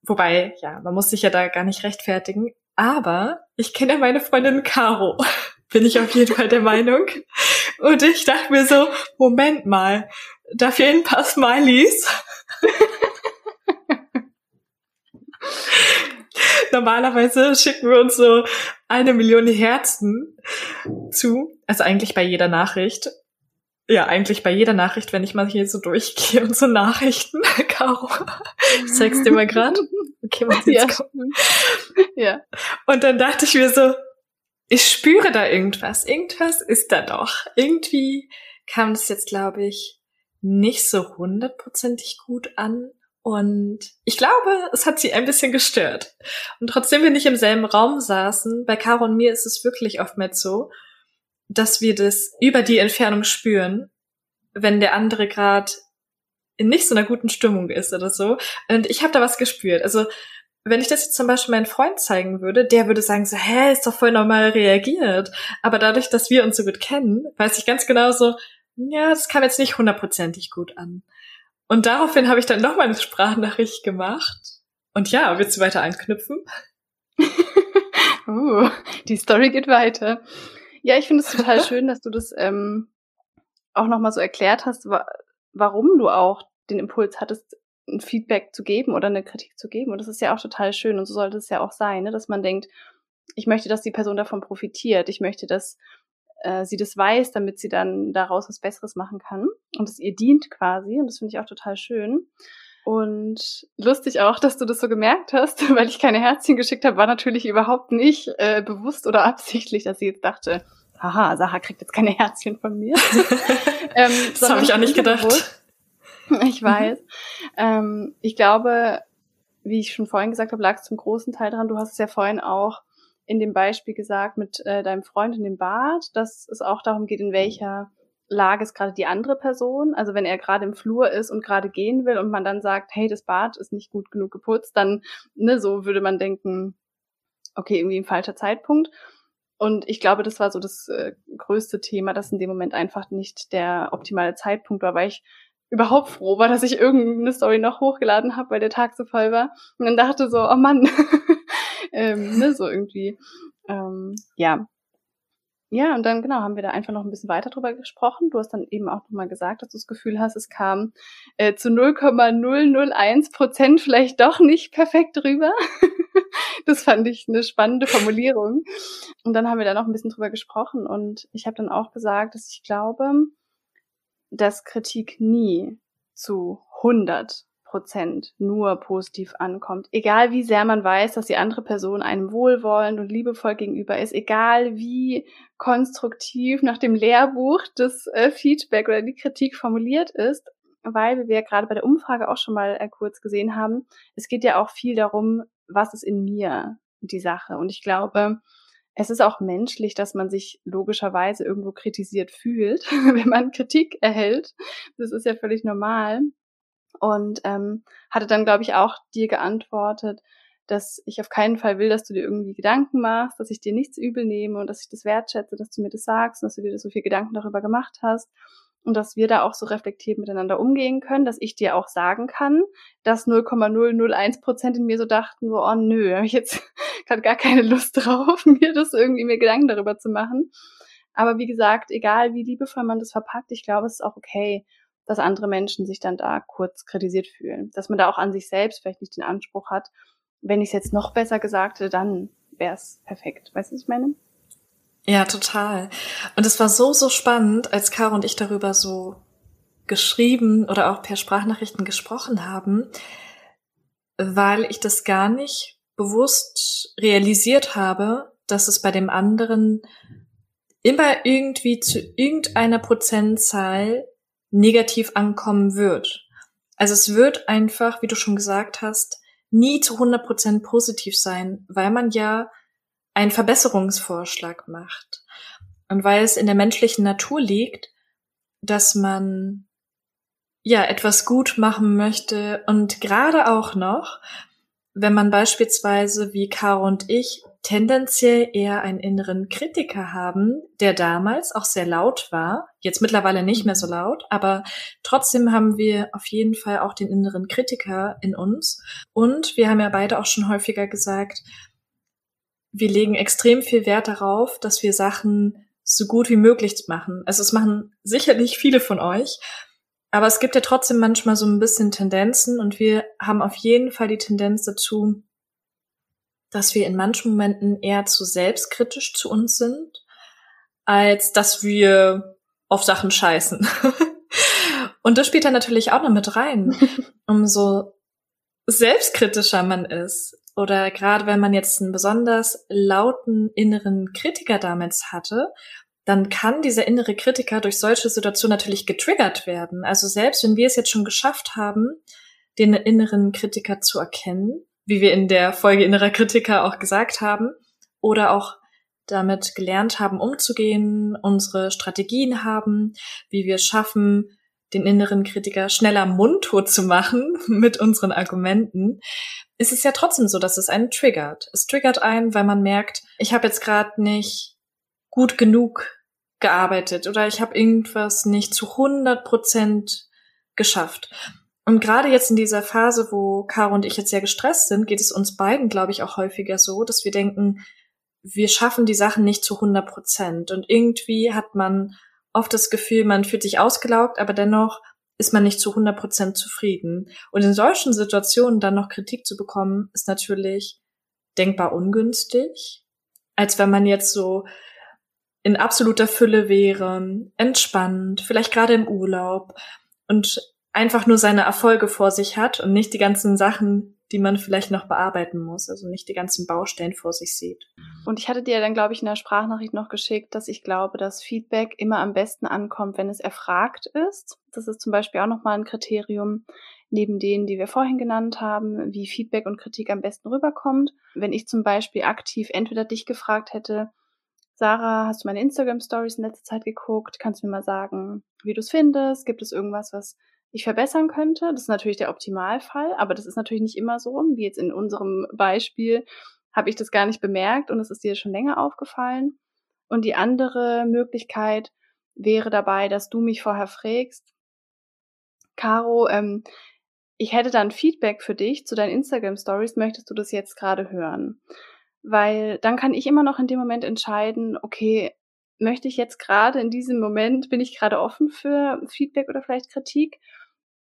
Wobei, ja, man muss sich ja da gar nicht rechtfertigen. Aber ich kenne ja meine Freundin Caro. Bin ich auf jeden Fall der Meinung. Und ich dachte mir so, Moment mal, da fehlen ein paar Smileys. Normalerweise schicken wir uns so eine Million Herzen zu. Also eigentlich bei jeder Nachricht. Ja, eigentlich bei jeder Nachricht, wenn ich mal hier so durchgehe und so Nachrichten, Caro. Ich zeig's dir mal grad. Okay, was jetzt ja. kommt. Ja. Und dann dachte ich mir so, ich spüre da irgendwas. Irgendwas ist da doch. Irgendwie kam das jetzt, glaube ich, nicht so hundertprozentig gut an. Und ich glaube, es hat sie ein bisschen gestört. Und trotzdem wir nicht im selben Raum saßen, bei Caro und mir ist es wirklich oftmals so, dass wir das über die Entfernung spüren, wenn der andere gerade in nicht so einer guten Stimmung ist oder so. Und ich habe da was gespürt. Also wenn ich das jetzt zum Beispiel meinem Freund zeigen würde, der würde sagen so, hä, ist doch voll normal reagiert. Aber dadurch, dass wir uns so gut kennen, weiß ich ganz genau so, ja, das kam jetzt nicht hundertprozentig gut an. Und daraufhin habe ich dann nochmal eine Sprachnachricht gemacht. Und ja, willst du weiter anknüpfen? uh, die Story geht weiter. Ja, ich finde es total schön, dass du das ähm, auch nochmal so erklärt hast, wa warum du auch den Impuls hattest, ein Feedback zu geben oder eine Kritik zu geben. Und das ist ja auch total schön und so sollte es ja auch sein, ne? dass man denkt, ich möchte, dass die Person davon profitiert. Ich möchte, dass äh, sie das weiß, damit sie dann daraus was Besseres machen kann und es ihr dient quasi. Und das finde ich auch total schön. Und lustig auch, dass du das so gemerkt hast, weil ich keine Herzchen geschickt habe, war natürlich überhaupt nicht äh, bewusst oder absichtlich, dass sie jetzt dachte, haha, Sacha kriegt jetzt keine Herzchen von mir. ähm, das habe ich auch nicht gedacht. Bewusst. Ich mhm. weiß. Mhm. Ähm, ich glaube, wie ich schon vorhin gesagt habe, lag es zum großen Teil dran. Du hast es ja vorhin auch in dem Beispiel gesagt mit äh, deinem Freund in dem Bad, dass es auch darum geht, in welcher Lage ist gerade die andere Person. Also wenn er gerade im Flur ist und gerade gehen will und man dann sagt, hey, das Bad ist nicht gut genug geputzt, dann ne, so würde man denken, okay, irgendwie ein falscher Zeitpunkt. Und ich glaube, das war so das äh, größte Thema, dass in dem Moment einfach nicht der optimale Zeitpunkt war, weil ich überhaupt froh war, dass ich irgendeine Story noch hochgeladen habe, weil der Tag so voll war. Und dann dachte so, oh Mann, ähm, ne, so irgendwie. Ähm, ja. Ja, und dann genau haben wir da einfach noch ein bisschen weiter drüber gesprochen. Du hast dann eben auch nochmal gesagt, dass du das Gefühl hast, es kam äh, zu 0,001 Prozent vielleicht doch nicht perfekt rüber. das fand ich eine spannende Formulierung. Und dann haben wir da noch ein bisschen drüber gesprochen und ich habe dann auch gesagt, dass ich glaube, dass Kritik nie zu 100 Prozent nur positiv ankommt. Egal wie sehr man weiß, dass die andere Person einem wohlwollend und liebevoll gegenüber ist, egal wie konstruktiv nach dem Lehrbuch das äh, Feedback oder die Kritik formuliert ist, weil wir gerade bei der Umfrage auch schon mal äh, kurz gesehen haben, es geht ja auch viel darum, was ist in mir die Sache. Und ich glaube, es ist auch menschlich, dass man sich logischerweise irgendwo kritisiert fühlt, wenn man Kritik erhält. Das ist ja völlig normal. Und ähm, hatte dann, glaube ich, auch dir geantwortet, dass ich auf keinen Fall will, dass du dir irgendwie Gedanken machst, dass ich dir nichts übel nehme und dass ich das wertschätze, dass du mir das sagst und dass du dir so viel Gedanken darüber gemacht hast und dass wir da auch so reflektiert miteinander umgehen können, dass ich dir auch sagen kann, dass 0,001 Prozent in mir so dachten, so, oh nö, habe ich jetzt gerade gar keine Lust drauf, mir das irgendwie mir Gedanken darüber zu machen. Aber wie gesagt, egal wie liebevoll man das verpackt, ich glaube, es ist auch okay, dass andere Menschen sich dann da kurz kritisiert fühlen. Dass man da auch an sich selbst vielleicht nicht den Anspruch hat, wenn ich es jetzt noch besser gesagt hätte, dann wäre es perfekt. Weißt du, was ich meine? Ja, total. Und es war so, so spannend, als Caro und ich darüber so geschrieben oder auch per Sprachnachrichten gesprochen haben, weil ich das gar nicht bewusst realisiert habe, dass es bei dem anderen immer irgendwie zu irgendeiner Prozentzahl negativ ankommen wird. Also es wird einfach, wie du schon gesagt hast, nie zu 100% positiv sein, weil man ja einen Verbesserungsvorschlag macht. Und weil es in der menschlichen Natur liegt, dass man ja etwas gut machen möchte und gerade auch noch, wenn man beispielsweise wie Caro und ich tendenziell eher einen inneren Kritiker haben, der damals auch sehr laut war, jetzt mittlerweile nicht mehr so laut, aber trotzdem haben wir auf jeden Fall auch den inneren Kritiker in uns. Und wir haben ja beide auch schon häufiger gesagt, wir legen extrem viel Wert darauf, dass wir Sachen so gut wie möglich machen. Also es machen sicherlich viele von euch, aber es gibt ja trotzdem manchmal so ein bisschen Tendenzen und wir haben auf jeden Fall die Tendenz dazu, dass wir in manchen Momenten eher zu selbstkritisch zu uns sind, als dass wir auf Sachen scheißen. und das spielt dann natürlich auch noch mit rein. Umso selbstkritischer man ist oder gerade wenn man jetzt einen besonders lauten inneren Kritiker damals hatte, dann kann dieser innere Kritiker durch solche Situationen natürlich getriggert werden. Also selbst wenn wir es jetzt schon geschafft haben, den inneren Kritiker zu erkennen, wie wir in der Folge innerer Kritiker auch gesagt haben, oder auch damit gelernt haben, umzugehen, unsere Strategien haben, wie wir es schaffen, den inneren Kritiker schneller mundtot zu machen mit unseren Argumenten, ist es ja trotzdem so, dass es einen triggert. Es triggert einen, weil man merkt, ich habe jetzt gerade nicht gut genug gearbeitet oder ich habe irgendwas nicht zu 100 Prozent geschafft. Und gerade jetzt in dieser Phase, wo Caro und ich jetzt sehr gestresst sind, geht es uns beiden, glaube ich, auch häufiger so, dass wir denken, wir schaffen die Sachen nicht zu 100 Prozent. Und irgendwie hat man oft das Gefühl, man fühlt sich ausgelaugt, aber dennoch ist man nicht zu 100 Prozent zufrieden. Und in solchen Situationen dann noch Kritik zu bekommen, ist natürlich denkbar ungünstig, als wenn man jetzt so in absoluter Fülle wäre, entspannt, vielleicht gerade im Urlaub und einfach nur seine Erfolge vor sich hat und nicht die ganzen Sachen, die man vielleicht noch bearbeiten muss, also nicht die ganzen Baustellen vor sich sieht. Und ich hatte dir dann, glaube ich, in der Sprachnachricht noch geschickt, dass ich glaube, dass Feedback immer am besten ankommt, wenn es erfragt ist. Das ist zum Beispiel auch nochmal ein Kriterium neben denen, die wir vorhin genannt haben, wie Feedback und Kritik am besten rüberkommt. Wenn ich zum Beispiel aktiv entweder dich gefragt hätte, Sarah, hast du meine Instagram Stories in letzter Zeit geguckt? Kannst du mir mal sagen, wie du es findest? Gibt es irgendwas, was ich verbessern könnte? Das ist natürlich der Optimalfall, aber das ist natürlich nicht immer so, wie jetzt in unserem Beispiel habe ich das gar nicht bemerkt und es ist dir schon länger aufgefallen. Und die andere Möglichkeit wäre dabei, dass du mich vorher fragst, Caro, ähm, ich hätte dann Feedback für dich zu deinen Instagram Stories, möchtest du das jetzt gerade hören? weil dann kann ich immer noch in dem Moment entscheiden, okay, möchte ich jetzt gerade in diesem Moment, bin ich gerade offen für Feedback oder vielleicht Kritik?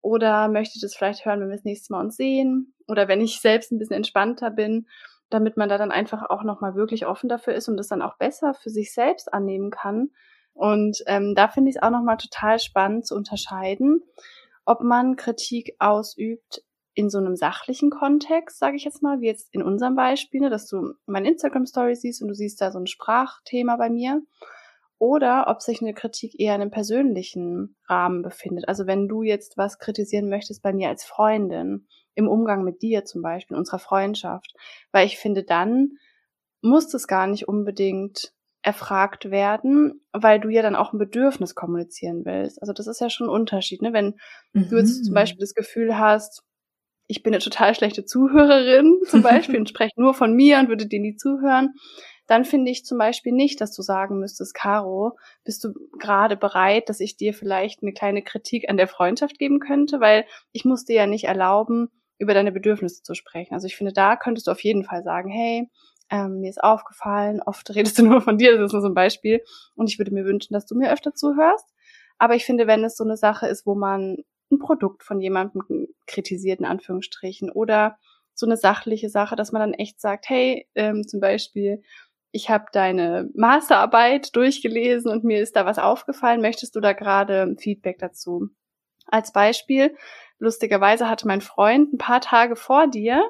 Oder möchte ich das vielleicht hören, wenn wir das nächste Mal uns sehen? Oder wenn ich selbst ein bisschen entspannter bin, damit man da dann einfach auch nochmal wirklich offen dafür ist und das dann auch besser für sich selbst annehmen kann. Und ähm, da finde ich es auch nochmal total spannend zu unterscheiden, ob man Kritik ausübt in so einem sachlichen Kontext, sage ich jetzt mal, wie jetzt in unserem Beispiel, ne, dass du mein Instagram Story siehst und du siehst da so ein Sprachthema bei mir, oder ob sich eine Kritik eher in einem persönlichen Rahmen befindet. Also wenn du jetzt was kritisieren möchtest bei mir als Freundin, im Umgang mit dir zum Beispiel, in unserer Freundschaft, weil ich finde, dann muss es gar nicht unbedingt erfragt werden, weil du ja dann auch ein Bedürfnis kommunizieren willst. Also das ist ja schon ein Unterschied, ne? Wenn mhm. du jetzt zum mhm. Beispiel das Gefühl hast, ich bin eine total schlechte Zuhörerin zum Beispiel und spreche nur von mir und würde dir nie zuhören, dann finde ich zum Beispiel nicht, dass du sagen müsstest, Caro, bist du gerade bereit, dass ich dir vielleicht eine kleine Kritik an der Freundschaft geben könnte, weil ich muss dir ja nicht erlauben, über deine Bedürfnisse zu sprechen. Also ich finde, da könntest du auf jeden Fall sagen, hey, ähm, mir ist aufgefallen, oft redest du nur von dir, das ist nur so ein Beispiel, und ich würde mir wünschen, dass du mir öfter zuhörst. Aber ich finde, wenn es so eine Sache ist, wo man ein Produkt von jemandem kritisiert, in Anführungsstrichen, oder so eine sachliche Sache, dass man dann echt sagt, hey, ähm, zum Beispiel, ich habe deine Masterarbeit durchgelesen und mir ist da was aufgefallen, möchtest du da gerade Feedback dazu? Als Beispiel, lustigerweise hatte mein Freund ein paar Tage vor dir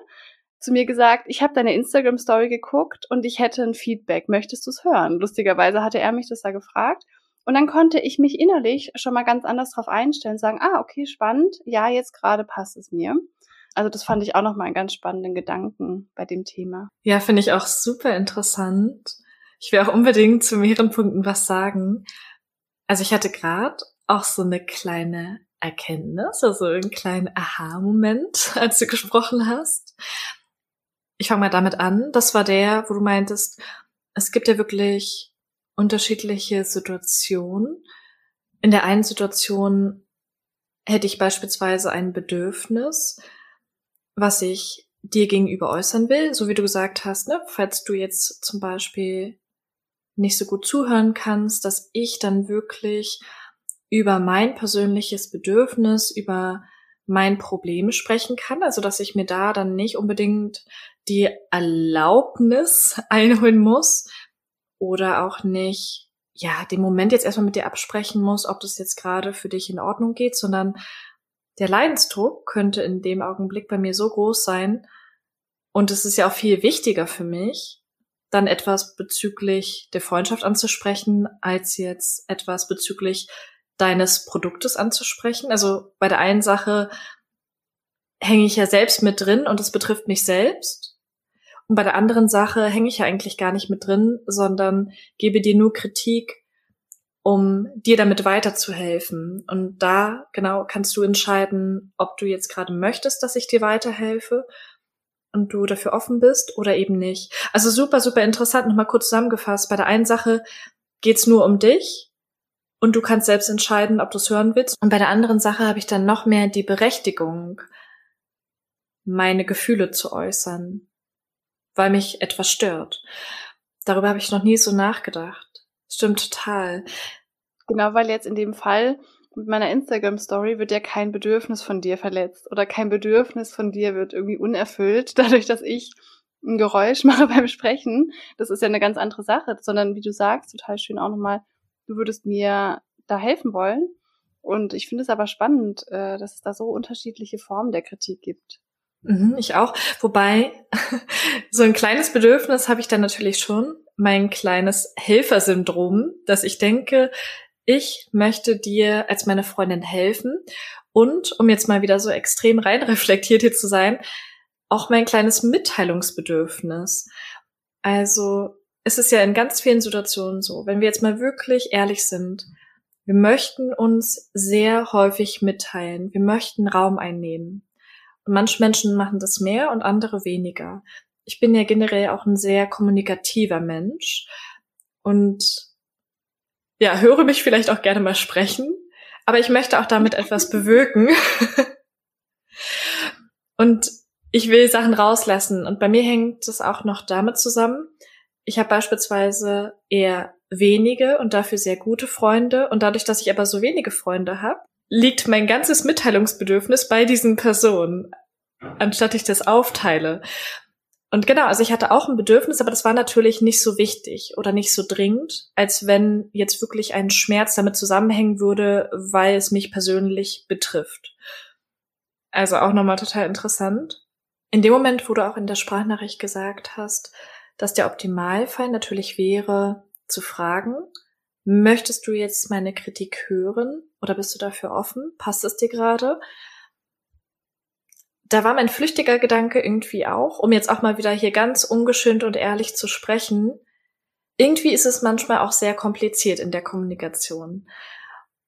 zu mir gesagt, ich habe deine Instagram Story geguckt und ich hätte ein Feedback, möchtest du es hören? Lustigerweise hatte er mich das da gefragt und dann konnte ich mich innerlich schon mal ganz anders drauf einstellen, sagen, ah, okay, spannend, ja, jetzt gerade passt es mir. Also das fand ich auch nochmal einen ganz spannenden Gedanken bei dem Thema. Ja, finde ich auch super interessant. Ich will auch unbedingt zu mehreren Punkten was sagen. Also ich hatte gerade auch so eine kleine Erkenntnis, also einen kleinen Aha-Moment, als du gesprochen hast. Ich fange mal damit an. Das war der, wo du meintest, es gibt ja wirklich unterschiedliche Situationen. In der einen Situation hätte ich beispielsweise ein Bedürfnis, was ich dir gegenüber äußern will, so wie du gesagt hast, ne, falls du jetzt zum Beispiel nicht so gut zuhören kannst, dass ich dann wirklich über mein persönliches Bedürfnis, über mein Problem sprechen kann, also dass ich mir da dann nicht unbedingt die Erlaubnis einholen muss oder auch nicht, ja, den Moment jetzt erstmal mit dir absprechen muss, ob das jetzt gerade für dich in Ordnung geht, sondern der Leidensdruck könnte in dem Augenblick bei mir so groß sein und es ist ja auch viel wichtiger für mich, dann etwas bezüglich der Freundschaft anzusprechen, als jetzt etwas bezüglich deines Produktes anzusprechen. Also bei der einen Sache hänge ich ja selbst mit drin und es betrifft mich selbst. Und bei der anderen Sache hänge ich ja eigentlich gar nicht mit drin, sondern gebe dir nur Kritik, um dir damit weiterzuhelfen. Und da genau kannst du entscheiden, ob du jetzt gerade möchtest, dass ich dir weiterhelfe und du dafür offen bist oder eben nicht. Also super, super interessant. Nochmal kurz zusammengefasst. Bei der einen Sache geht's nur um dich und du kannst selbst entscheiden, ob du es hören willst. Und bei der anderen Sache habe ich dann noch mehr die Berechtigung, meine Gefühle zu äußern, weil mich etwas stört. Darüber habe ich noch nie so nachgedacht. Stimmt total. Genau, weil jetzt in dem Fall mit meiner Instagram-Story wird ja kein Bedürfnis von dir verletzt oder kein Bedürfnis von dir wird irgendwie unerfüllt, dadurch, dass ich ein Geräusch mache beim Sprechen. Das ist ja eine ganz andere Sache, sondern wie du sagst, total schön auch nochmal, du würdest mir da helfen wollen. Und ich finde es aber spannend, äh, dass es da so unterschiedliche Formen der Kritik gibt. Mhm, ich auch. Wobei, so ein kleines Bedürfnis habe ich dann natürlich schon, mein kleines Helfersyndrom, dass ich denke, ich möchte dir als meine Freundin helfen und, um jetzt mal wieder so extrem rein reflektiert hier zu sein, auch mein kleines Mitteilungsbedürfnis. Also es ist ja in ganz vielen Situationen so, wenn wir jetzt mal wirklich ehrlich sind, wir möchten uns sehr häufig mitteilen, wir möchten Raum einnehmen. Und manche Menschen machen das mehr und andere weniger. Ich bin ja generell auch ein sehr kommunikativer Mensch und ja, höre mich vielleicht auch gerne mal sprechen, aber ich möchte auch damit etwas bewirken. und ich will Sachen rauslassen. Und bei mir hängt es auch noch damit zusammen. Ich habe beispielsweise eher wenige und dafür sehr gute Freunde. Und dadurch, dass ich aber so wenige Freunde habe, liegt mein ganzes Mitteilungsbedürfnis bei diesen Personen, anstatt ich das aufteile. Und genau, also ich hatte auch ein Bedürfnis, aber das war natürlich nicht so wichtig oder nicht so dringend, als wenn jetzt wirklich ein Schmerz damit zusammenhängen würde, weil es mich persönlich betrifft. Also auch nochmal total interessant. In dem Moment, wo du auch in der Sprachnachricht gesagt hast, dass der Optimalfall natürlich wäre, zu fragen, möchtest du jetzt meine Kritik hören oder bist du dafür offen? Passt es dir gerade? Da war mein flüchtiger Gedanke irgendwie auch, um jetzt auch mal wieder hier ganz ungeschönt und ehrlich zu sprechen. Irgendwie ist es manchmal auch sehr kompliziert in der Kommunikation.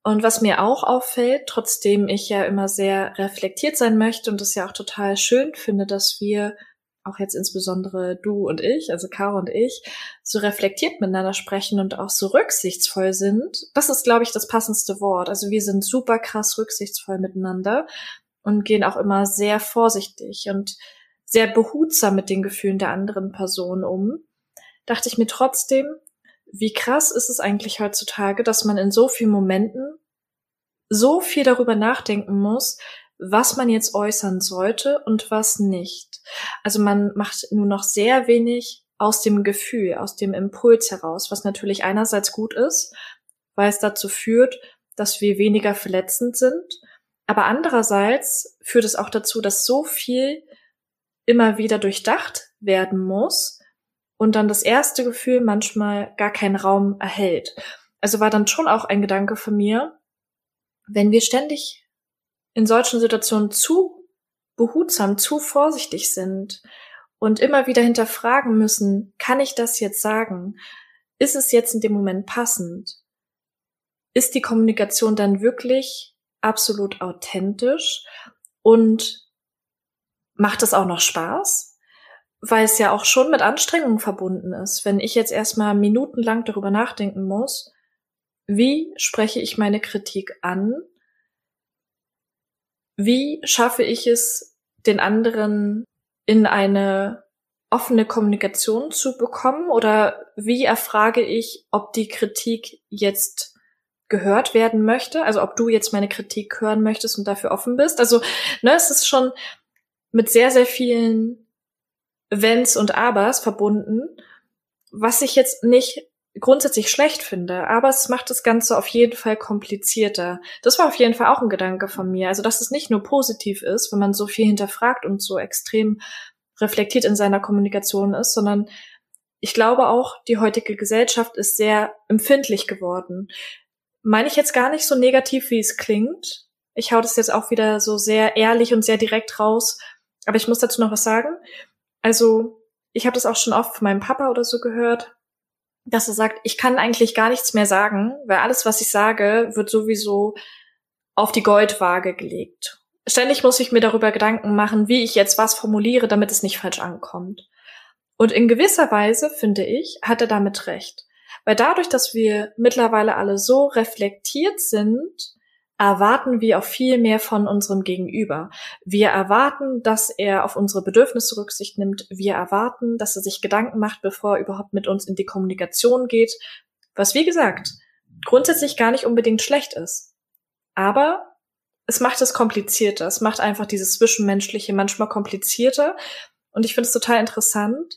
Und was mir auch auffällt, trotzdem ich ja immer sehr reflektiert sein möchte und es ja auch total schön finde, dass wir, auch jetzt insbesondere du und ich, also Caro und ich, so reflektiert miteinander sprechen und auch so rücksichtsvoll sind. Das ist, glaube ich, das passendste Wort. Also wir sind super krass rücksichtsvoll miteinander und gehen auch immer sehr vorsichtig und sehr behutsam mit den Gefühlen der anderen Person um, dachte ich mir trotzdem, wie krass ist es eigentlich heutzutage, dass man in so vielen Momenten so viel darüber nachdenken muss, was man jetzt äußern sollte und was nicht. Also man macht nur noch sehr wenig aus dem Gefühl, aus dem Impuls heraus, was natürlich einerseits gut ist, weil es dazu führt, dass wir weniger verletzend sind aber andererseits führt es auch dazu, dass so viel immer wieder durchdacht werden muss und dann das erste Gefühl manchmal gar keinen Raum erhält. Also war dann schon auch ein Gedanke von mir, wenn wir ständig in solchen Situationen zu behutsam, zu vorsichtig sind und immer wieder hinterfragen müssen, kann ich das jetzt sagen? Ist es jetzt in dem Moment passend? Ist die Kommunikation dann wirklich absolut authentisch und macht es auch noch Spaß? Weil es ja auch schon mit Anstrengungen verbunden ist. Wenn ich jetzt erstmal minutenlang darüber nachdenken muss, wie spreche ich meine Kritik an? Wie schaffe ich es, den anderen in eine offene Kommunikation zu bekommen? Oder wie erfrage ich, ob die Kritik jetzt gehört werden möchte? Also ob du jetzt meine Kritik hören möchtest und dafür offen bist? Also, ne, es ist schon mit sehr, sehr vielen Wenns und Abers verbunden, was ich jetzt nicht grundsätzlich schlecht finde, aber es macht das Ganze auf jeden Fall komplizierter. Das war auf jeden Fall auch ein Gedanke von mir. Also, dass es nicht nur positiv ist, wenn man so viel hinterfragt und so extrem reflektiert in seiner Kommunikation ist, sondern ich glaube auch, die heutige Gesellschaft ist sehr empfindlich geworden. Meine ich jetzt gar nicht so negativ, wie es klingt. Ich hau das jetzt auch wieder so sehr ehrlich und sehr direkt raus. Aber ich muss dazu noch was sagen. Also, ich habe das auch schon oft von meinem Papa oder so gehört, dass er sagt, ich kann eigentlich gar nichts mehr sagen, weil alles, was ich sage, wird sowieso auf die Goldwaage gelegt. Ständig muss ich mir darüber Gedanken machen, wie ich jetzt was formuliere, damit es nicht falsch ankommt. Und in gewisser Weise, finde ich, hat er damit recht. Weil dadurch, dass wir mittlerweile alle so reflektiert sind, erwarten wir auch viel mehr von unserem Gegenüber. Wir erwarten, dass er auf unsere Bedürfnisse Rücksicht nimmt. Wir erwarten, dass er sich Gedanken macht, bevor er überhaupt mit uns in die Kommunikation geht. Was, wie gesagt, grundsätzlich gar nicht unbedingt schlecht ist. Aber es macht es komplizierter. Es macht einfach dieses Zwischenmenschliche manchmal komplizierter. Und ich finde es total interessant,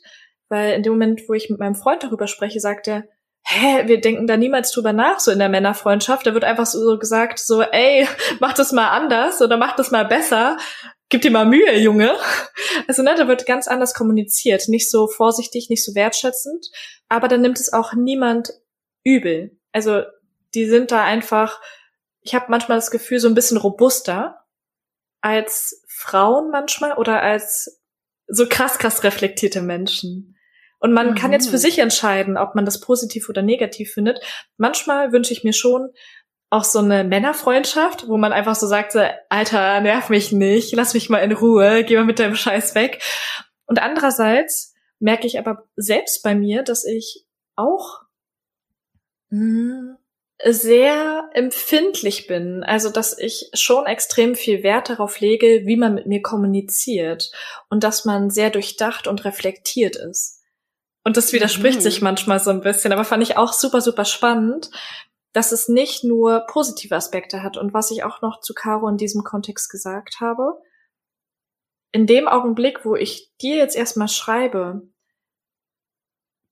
weil in dem Moment, wo ich mit meinem Freund darüber spreche, sagt er, hä, wir denken da niemals drüber nach, so in der Männerfreundschaft. Da wird einfach so gesagt, so, ey, mach das mal anders oder mach das mal besser. Gib dir mal Mühe, Junge. Also, ne, da wird ganz anders kommuniziert. Nicht so vorsichtig, nicht so wertschätzend. Aber dann nimmt es auch niemand übel. Also, die sind da einfach, ich habe manchmal das Gefühl, so ein bisschen robuster als Frauen manchmal oder als so krass, krass reflektierte Menschen. Und man mhm. kann jetzt für mhm. sich entscheiden, ob man das positiv oder negativ findet. Manchmal wünsche ich mir schon auch so eine Männerfreundschaft, wo man einfach so sagt, Alter, nerv mich nicht, lass mich mal in Ruhe, geh mal mit deinem Scheiß weg. Und andererseits merke ich aber selbst bei mir, dass ich auch mh, hm, sehr empfindlich bin. Also, dass ich schon extrem viel Wert darauf lege, wie man mit mir kommuniziert und dass man sehr durchdacht und reflektiert ist. Und das widerspricht mhm. sich manchmal so ein bisschen, aber fand ich auch super, super spannend, dass es nicht nur positive Aspekte hat. Und was ich auch noch zu Caro in diesem Kontext gesagt habe, in dem Augenblick, wo ich dir jetzt erstmal schreibe,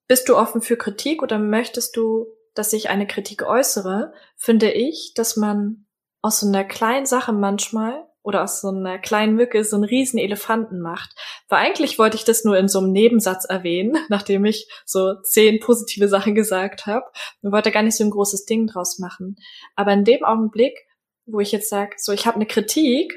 bist du offen für Kritik oder möchtest du, dass ich eine Kritik äußere, finde ich, dass man aus so einer kleinen Sache manchmal oder aus so einer kleinen Mücke so einen riesen Elefanten macht. Weil eigentlich wollte ich das nur in so einem Nebensatz erwähnen, nachdem ich so zehn positive Sachen gesagt habe und wollte gar nicht so ein großes Ding draus machen. Aber in dem Augenblick, wo ich jetzt sage, so ich habe eine Kritik,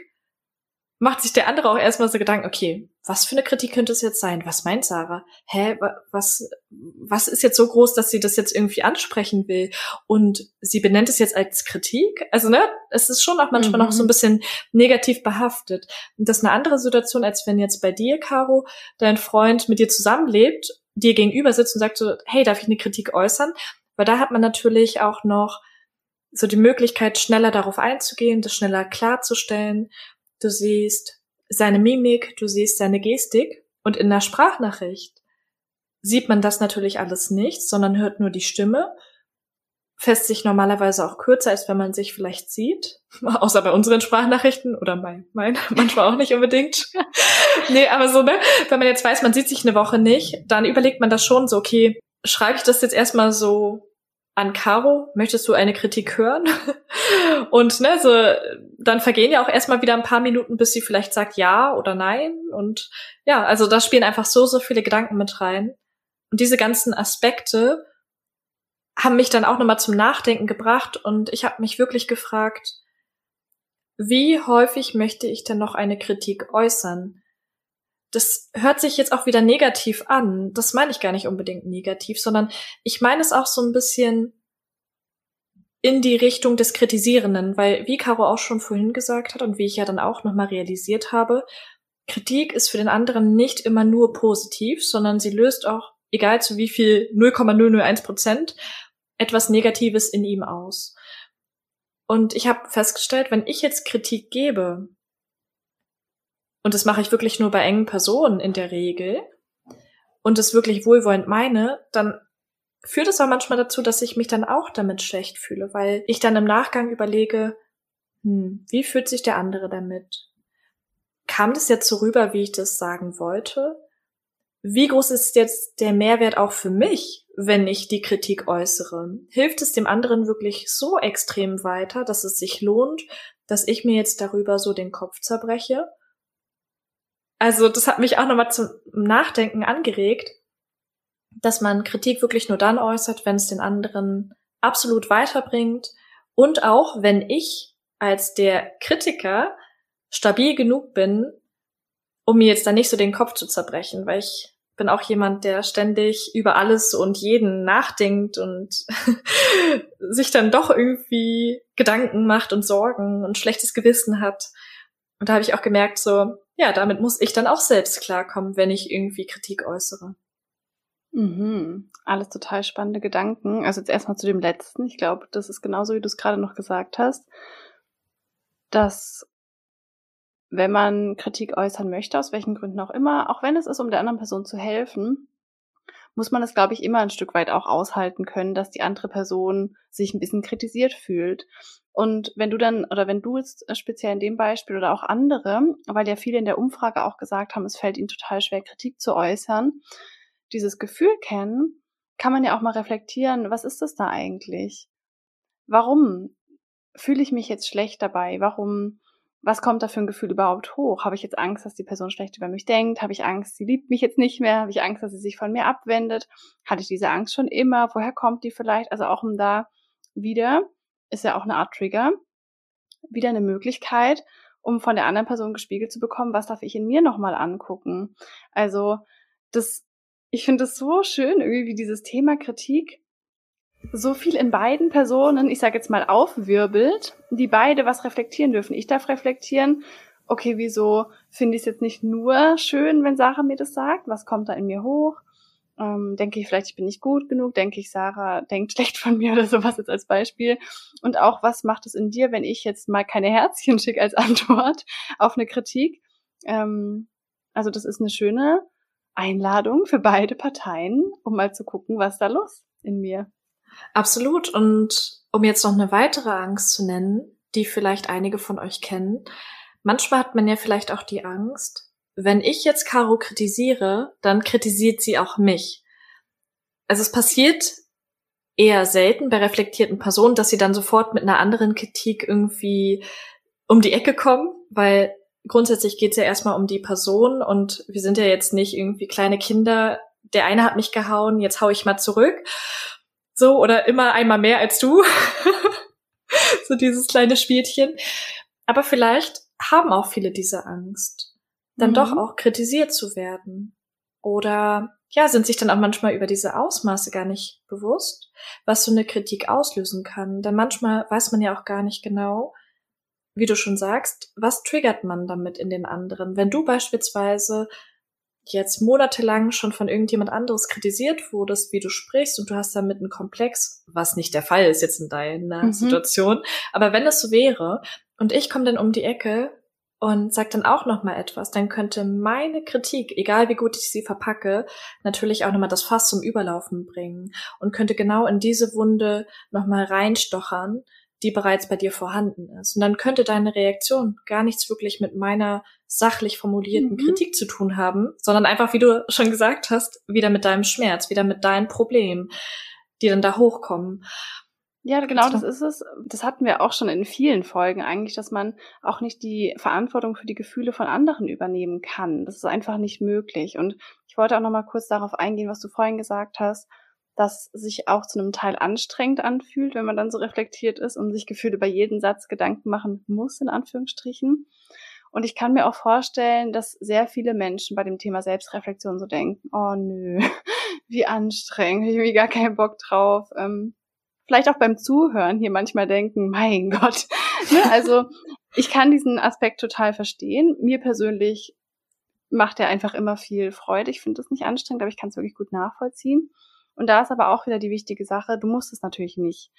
macht sich der andere auch erstmal so Gedanken, okay, was für eine Kritik könnte es jetzt sein? Was meint Sarah? Hä, was, was ist jetzt so groß, dass sie das jetzt irgendwie ansprechen will? Und sie benennt es jetzt als Kritik? Also, ne, es ist schon auch manchmal mhm. noch so ein bisschen negativ behaftet. Und das ist eine andere Situation, als wenn jetzt bei dir, Caro, dein Freund mit dir zusammenlebt, dir gegenüber sitzt und sagt so, hey, darf ich eine Kritik äußern? Weil da hat man natürlich auch noch so die Möglichkeit, schneller darauf einzugehen, das schneller klarzustellen du siehst seine Mimik, du siehst seine Gestik und in der Sprachnachricht sieht man das natürlich alles nicht, sondern hört nur die Stimme, fässt sich normalerweise auch kürzer, als wenn man sich vielleicht sieht, außer bei unseren Sprachnachrichten oder mein, mein manchmal auch nicht unbedingt. nee, aber so, ne, wenn man jetzt weiß, man sieht sich eine Woche nicht, dann überlegt man das schon so, okay, schreibe ich das jetzt erstmal so an Caro, möchtest du eine Kritik hören? und ne, so, dann vergehen ja auch erstmal wieder ein paar Minuten, bis sie vielleicht sagt ja oder nein. Und ja, also da spielen einfach so, so viele Gedanken mit rein. Und diese ganzen Aspekte haben mich dann auch nochmal zum Nachdenken gebracht und ich habe mich wirklich gefragt, wie häufig möchte ich denn noch eine Kritik äußern? Das hört sich jetzt auch wieder negativ an. Das meine ich gar nicht unbedingt negativ, sondern ich meine es auch so ein bisschen in die Richtung des Kritisierenden, weil wie Caro auch schon vorhin gesagt hat und wie ich ja dann auch nochmal realisiert habe, Kritik ist für den anderen nicht immer nur positiv, sondern sie löst auch, egal zu wie viel 0,001 Prozent, etwas Negatives in ihm aus. Und ich habe festgestellt, wenn ich jetzt Kritik gebe, und das mache ich wirklich nur bei engen Personen in der Regel, und es wirklich wohlwollend meine, dann führt es auch manchmal dazu, dass ich mich dann auch damit schlecht fühle, weil ich dann im Nachgang überlege, hm, wie fühlt sich der andere damit? Kam das jetzt so rüber, wie ich das sagen wollte? Wie groß ist jetzt der Mehrwert auch für mich, wenn ich die Kritik äußere? Hilft es dem anderen wirklich so extrem weiter, dass es sich lohnt, dass ich mir jetzt darüber so den Kopf zerbreche? Also das hat mich auch nochmal zum Nachdenken angeregt, dass man Kritik wirklich nur dann äußert, wenn es den anderen absolut weiterbringt und auch wenn ich als der Kritiker stabil genug bin, um mir jetzt da nicht so den Kopf zu zerbrechen, weil ich bin auch jemand, der ständig über alles und jeden nachdenkt und sich dann doch irgendwie Gedanken macht und Sorgen und schlechtes Gewissen hat. Und da habe ich auch gemerkt, so, ja, damit muss ich dann auch selbst klarkommen, wenn ich irgendwie Kritik äußere. Mhm. Alles total spannende Gedanken. Also jetzt erstmal zu dem letzten. Ich glaube, das ist genauso, wie du es gerade noch gesagt hast, dass wenn man Kritik äußern möchte, aus welchen Gründen auch immer, auch wenn es ist, um der anderen Person zu helfen, muss man es, glaube ich, immer ein Stück weit auch aushalten können, dass die andere Person sich ein bisschen kritisiert fühlt. Und wenn du dann, oder wenn du jetzt speziell in dem Beispiel oder auch andere, weil ja viele in der Umfrage auch gesagt haben, es fällt ihnen total schwer, Kritik zu äußern, dieses Gefühl kennen, kann man ja auch mal reflektieren, was ist das da eigentlich? Warum fühle ich mich jetzt schlecht dabei? Warum was kommt da für ein Gefühl überhaupt hoch? Habe ich jetzt Angst, dass die Person schlecht über mich denkt? Habe ich Angst, sie liebt mich jetzt nicht mehr? Habe ich Angst, dass sie sich von mir abwendet? Hatte ich diese Angst schon immer? Woher kommt die vielleicht? Also auch um da wieder, ist ja auch eine Art Trigger, wieder eine Möglichkeit, um von der anderen Person gespiegelt zu bekommen, was darf ich in mir nochmal angucken? Also das, ich finde es so schön, irgendwie dieses Thema Kritik so viel in beiden Personen, ich sage jetzt mal, aufwirbelt, die beide was reflektieren dürfen. Ich darf reflektieren, okay, wieso finde ich es jetzt nicht nur schön, wenn Sarah mir das sagt? Was kommt da in mir hoch? Ähm, denke ich vielleicht, ich bin nicht gut genug? Denke ich, Sarah denkt schlecht von mir oder sowas jetzt als Beispiel? Und auch, was macht es in dir, wenn ich jetzt mal keine Herzchen schicke als Antwort auf eine Kritik? Ähm, also das ist eine schöne Einladung für beide Parteien, um mal zu gucken, was da los in mir. Absolut. Und um jetzt noch eine weitere Angst zu nennen, die vielleicht einige von euch kennen, manchmal hat man ja vielleicht auch die Angst, wenn ich jetzt Caro kritisiere, dann kritisiert sie auch mich. Also es passiert eher selten bei reflektierten Personen, dass sie dann sofort mit einer anderen Kritik irgendwie um die Ecke kommen, weil grundsätzlich geht es ja erstmal um die Person und wir sind ja jetzt nicht irgendwie kleine Kinder. Der eine hat mich gehauen, jetzt hau ich mal zurück, so, oder immer einmal mehr als du. so dieses kleine Spielchen. Aber vielleicht haben auch viele diese Angst, dann mhm. doch auch kritisiert zu werden. Oder ja, sind sich dann auch manchmal über diese Ausmaße gar nicht bewusst, was so eine Kritik auslösen kann. Denn manchmal weiß man ja auch gar nicht genau, wie du schon sagst, was triggert man damit in den anderen. Wenn du beispielsweise jetzt monatelang schon von irgendjemand anderes kritisiert wurdest, wie du sprichst und du hast damit einen Komplex, was nicht der Fall ist jetzt in deiner mhm. Situation, aber wenn es so wäre und ich komme dann um die Ecke und sag dann auch noch mal etwas, dann könnte meine Kritik, egal wie gut ich sie verpacke, natürlich auch noch mal das Fass zum Überlaufen bringen und könnte genau in diese Wunde noch mal reinstochern, die bereits bei dir vorhanden ist. Und dann könnte deine Reaktion gar nichts wirklich mit meiner sachlich formulierten mhm. Kritik zu tun haben, sondern einfach, wie du schon gesagt hast, wieder mit deinem Schmerz, wieder mit deinem Problem, die dann da hochkommen. Ja, genau, das ist es. Das hatten wir auch schon in vielen Folgen eigentlich, dass man auch nicht die Verantwortung für die Gefühle von anderen übernehmen kann. Das ist einfach nicht möglich. Und ich wollte auch noch mal kurz darauf eingehen, was du vorhin gesagt hast, das sich auch zu einem Teil anstrengend anfühlt, wenn man dann so reflektiert ist und sich gefühlt über jeden Satz Gedanken machen muss, in Anführungsstrichen. Und ich kann mir auch vorstellen, dass sehr viele Menschen bei dem Thema Selbstreflexion so denken, oh nö, wie anstrengend, ich habe gar keinen Bock drauf. Ähm, vielleicht auch beim Zuhören hier manchmal denken, mein Gott. ne? Also ich kann diesen Aspekt total verstehen. Mir persönlich macht er einfach immer viel Freude. Ich finde es nicht anstrengend, aber ich kann es wirklich gut nachvollziehen. Und da ist aber auch wieder die wichtige Sache, du musst es natürlich nicht.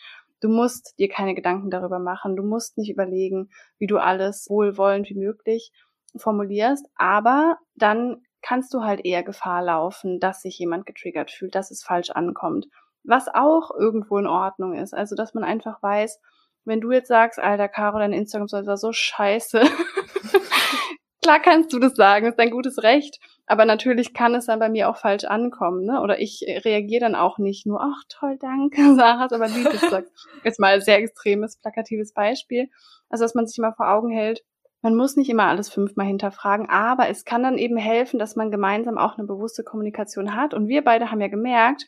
Du musst dir keine Gedanken darüber machen. Du musst nicht überlegen, wie du alles wohlwollend wie möglich formulierst. Aber dann kannst du halt eher Gefahr laufen, dass sich jemand getriggert fühlt, dass es falsch ankommt. Was auch irgendwo in Ordnung ist. Also, dass man einfach weiß, wenn du jetzt sagst, alter Caro, dein Instagram war so scheiße. Klar kannst du das sagen, ist dein gutes Recht. Aber natürlich kann es dann bei mir auch falsch ankommen, ne? Oder ich reagiere dann auch nicht nur, ach toll, danke, Sarah, aber lieb gesagt. Jetzt mal ein sehr extremes, plakatives Beispiel. Also, dass man sich immer vor Augen hält, man muss nicht immer alles fünfmal hinterfragen, aber es kann dann eben helfen, dass man gemeinsam auch eine bewusste Kommunikation hat. Und wir beide haben ja gemerkt,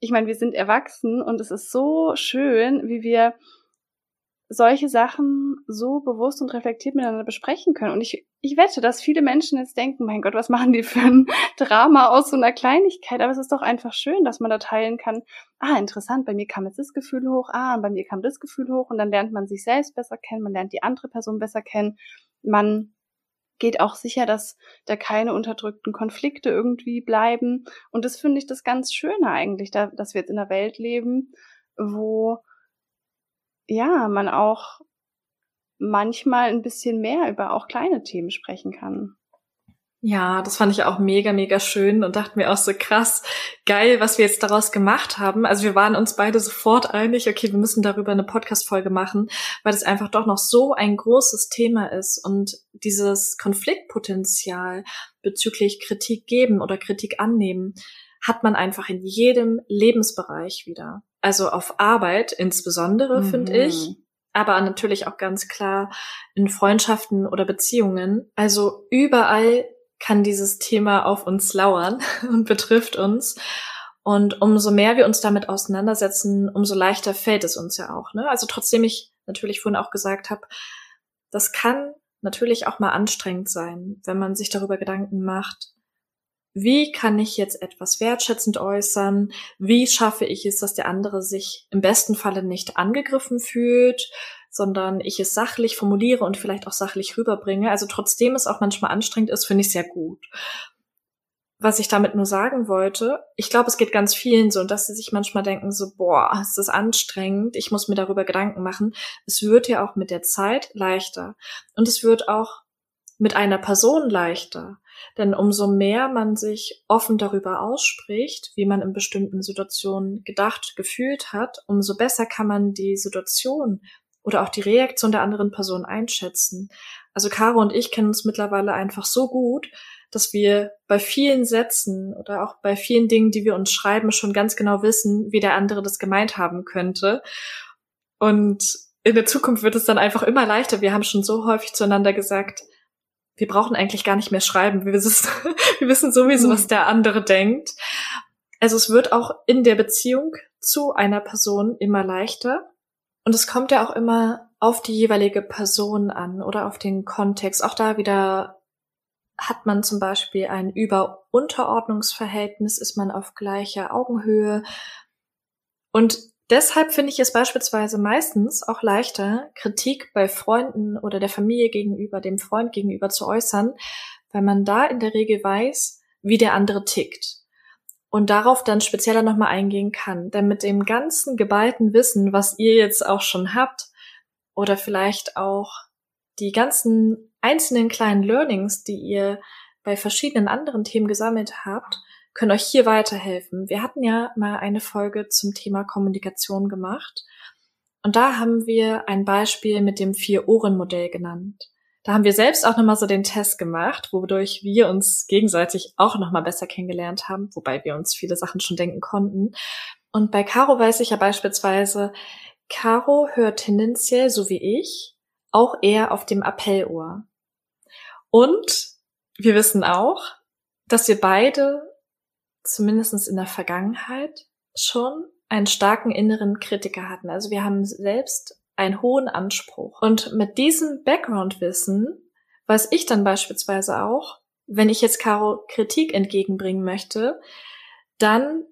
ich meine, wir sind erwachsen und es ist so schön, wie wir solche Sachen so bewusst und reflektiert miteinander besprechen können. Und ich, ich wette, dass viele Menschen jetzt denken, mein Gott, was machen die für ein Drama aus so einer Kleinigkeit? Aber es ist doch einfach schön, dass man da teilen kann. Ah, interessant, bei mir kam jetzt das Gefühl hoch, ah, bei mir kam das Gefühl hoch und dann lernt man sich selbst besser kennen, man lernt die andere Person besser kennen. Man geht auch sicher, dass da keine unterdrückten Konflikte irgendwie bleiben. Und das finde ich das ganz Schöne eigentlich, da, dass wir jetzt in einer Welt leben, wo ja, man auch manchmal ein bisschen mehr über auch kleine Themen sprechen kann. Ja, das fand ich auch mega, mega schön und dachte mir auch so krass, geil, was wir jetzt daraus gemacht haben. Also wir waren uns beide sofort einig, okay, wir müssen darüber eine Podcast-Folge machen, weil es einfach doch noch so ein großes Thema ist und dieses Konfliktpotenzial bezüglich Kritik geben oder Kritik annehmen hat man einfach in jedem Lebensbereich wieder. Also auf Arbeit insbesondere, mhm. finde ich. Aber natürlich auch ganz klar in Freundschaften oder Beziehungen. Also überall kann dieses Thema auf uns lauern und betrifft uns. Und umso mehr wir uns damit auseinandersetzen, umso leichter fällt es uns ja auch. Ne? Also trotzdem ich natürlich vorhin auch gesagt habe, das kann natürlich auch mal anstrengend sein, wenn man sich darüber Gedanken macht, wie kann ich jetzt etwas wertschätzend äußern? Wie schaffe ich es, dass der andere sich im besten Falle nicht angegriffen fühlt, sondern ich es sachlich formuliere und vielleicht auch sachlich rüberbringe? Also trotzdem es auch manchmal anstrengend ist, finde ich sehr gut. Was ich damit nur sagen wollte, ich glaube, es geht ganz vielen so, dass sie sich manchmal denken so, boah, es ist anstrengend, ich muss mir darüber Gedanken machen. Es wird ja auch mit der Zeit leichter. Und es wird auch mit einer Person leichter. Denn umso mehr man sich offen darüber ausspricht, wie man in bestimmten Situationen gedacht, gefühlt hat, umso besser kann man die Situation oder auch die Reaktion der anderen Person einschätzen. Also Caro und ich kennen uns mittlerweile einfach so gut, dass wir bei vielen Sätzen oder auch bei vielen Dingen, die wir uns schreiben, schon ganz genau wissen, wie der andere das gemeint haben könnte. Und in der Zukunft wird es dann einfach immer leichter. Wir haben schon so häufig zueinander gesagt, wir brauchen eigentlich gar nicht mehr schreiben. Wir wissen, wir wissen sowieso, was mhm. der andere denkt. Also es wird auch in der Beziehung zu einer Person immer leichter. Und es kommt ja auch immer auf die jeweilige Person an oder auf den Kontext. Auch da wieder hat man zum Beispiel ein Über-Unterordnungsverhältnis, ist man auf gleicher Augenhöhe. Und Deshalb finde ich es beispielsweise meistens auch leichter, Kritik bei Freunden oder der Familie gegenüber, dem Freund gegenüber zu äußern, weil man da in der Regel weiß, wie der andere tickt und darauf dann spezieller nochmal eingehen kann. Denn mit dem ganzen geballten Wissen, was ihr jetzt auch schon habt, oder vielleicht auch die ganzen einzelnen kleinen Learnings, die ihr bei verschiedenen anderen Themen gesammelt habt, können euch hier weiterhelfen. Wir hatten ja mal eine Folge zum Thema Kommunikation gemacht und da haben wir ein Beispiel mit dem Vier-Ohren-Modell genannt. Da haben wir selbst auch nochmal so den Test gemacht, wodurch wir uns gegenseitig auch nochmal besser kennengelernt haben, wobei wir uns viele Sachen schon denken konnten. Und bei Caro weiß ich ja beispielsweise, Caro hört tendenziell, so wie ich, auch eher auf dem Appellohr. Und wir wissen auch, dass wir beide zumindest in der Vergangenheit schon einen starken inneren Kritiker hatten. Also wir haben selbst einen hohen Anspruch. Und mit diesem Background-Wissen weiß ich dann beispielsweise auch, wenn ich jetzt Caro Kritik entgegenbringen möchte, dann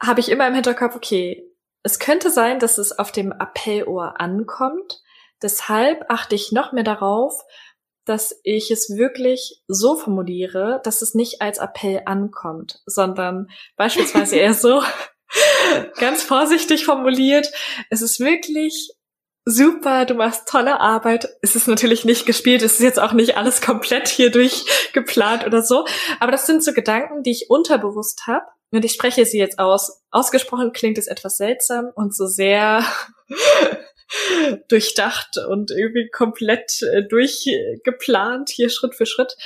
habe ich immer im Hinterkopf, okay, es könnte sein, dass es auf dem Appellohr ankommt. Deshalb achte ich noch mehr darauf, dass ich es wirklich so formuliere, dass es nicht als Appell ankommt, sondern beispielsweise eher so ganz vorsichtig formuliert. Es ist wirklich super, du machst tolle Arbeit. Es ist natürlich nicht gespielt, es ist jetzt auch nicht alles komplett hier durchgeplant oder so. Aber das sind so Gedanken, die ich unterbewusst habe. Und ich spreche sie jetzt aus. Ausgesprochen klingt es etwas seltsam und so sehr durchdacht und irgendwie komplett äh, durchgeplant, hier Schritt für Schritt.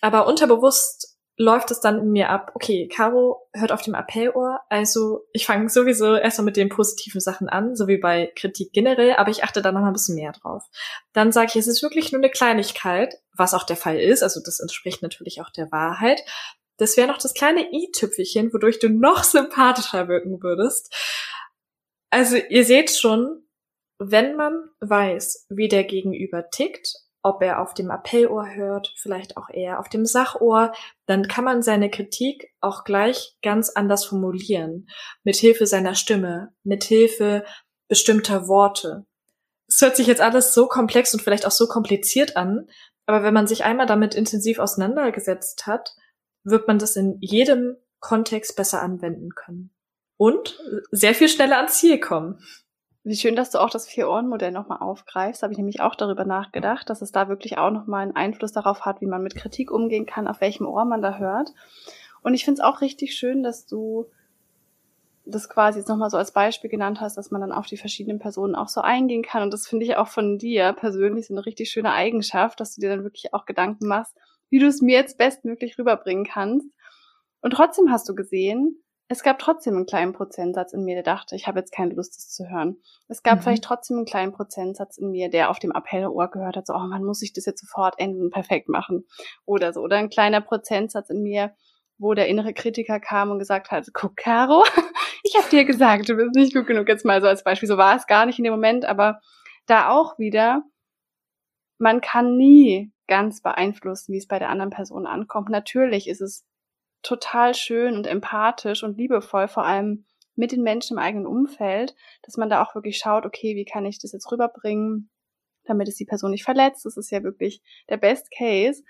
Aber unterbewusst läuft es dann in mir ab, okay, Caro hört auf dem Appellohr, also ich fange sowieso erstmal mit den positiven Sachen an, so wie bei Kritik generell, aber ich achte da noch ein bisschen mehr drauf. Dann sage ich, es ist wirklich nur eine Kleinigkeit, was auch der Fall ist, also das entspricht natürlich auch der Wahrheit. Das wäre noch das kleine i-Tüpfelchen, wodurch du noch sympathischer wirken würdest. Also ihr seht schon, wenn man weiß, wie der Gegenüber tickt, ob er auf dem Appellohr hört, vielleicht auch eher auf dem Sachohr, dann kann man seine Kritik auch gleich ganz anders formulieren, mit Hilfe seiner Stimme, mit Hilfe bestimmter Worte. Es hört sich jetzt alles so komplex und vielleicht auch so kompliziert an, aber wenn man sich einmal damit intensiv auseinandergesetzt hat, wird man das in jedem Kontext besser anwenden können. Und sehr viel schneller ans Ziel kommen. Wie schön, dass du auch das Vier-Ohren-Modell nochmal aufgreifst. Habe ich nämlich auch darüber nachgedacht, dass es da wirklich auch nochmal einen Einfluss darauf hat, wie man mit Kritik umgehen kann, auf welchem Ohr man da hört. Und ich finde es auch richtig schön, dass du das quasi jetzt nochmal so als Beispiel genannt hast, dass man dann auf die verschiedenen Personen auch so eingehen kann. Und das finde ich auch von dir persönlich so eine richtig schöne Eigenschaft, dass du dir dann wirklich auch Gedanken machst, wie du es mir jetzt bestmöglich rüberbringen kannst. Und trotzdem hast du gesehen, es gab trotzdem einen kleinen Prozentsatz in mir, der dachte, ich habe jetzt keine Lust, das zu hören. Es gab mhm. vielleicht trotzdem einen kleinen Prozentsatz in mir, der auf dem Appellohr gehört hat, so, oh man muss ich das jetzt sofort enden und perfekt machen. Oder so. Oder ein kleiner Prozentsatz in mir, wo der innere Kritiker kam und gesagt hat, guck, Caro, ich habe dir gesagt, du bist nicht gut genug. Jetzt mal so als Beispiel. So war es gar nicht in dem Moment, aber da auch wieder, man kann nie ganz beeinflussen, wie es bei der anderen Person ankommt. Natürlich ist es total schön und empathisch und liebevoll, vor allem mit den Menschen im eigenen Umfeld, dass man da auch wirklich schaut, okay, wie kann ich das jetzt rüberbringen, damit es die Person nicht verletzt. Das ist ja wirklich der Best Case.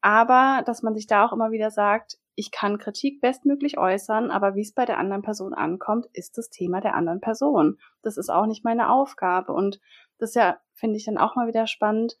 Aber dass man sich da auch immer wieder sagt, ich kann Kritik bestmöglich äußern, aber wie es bei der anderen Person ankommt, ist das Thema der anderen Person. Das ist auch nicht meine Aufgabe. Und das ja, finde ich dann auch mal wieder spannend,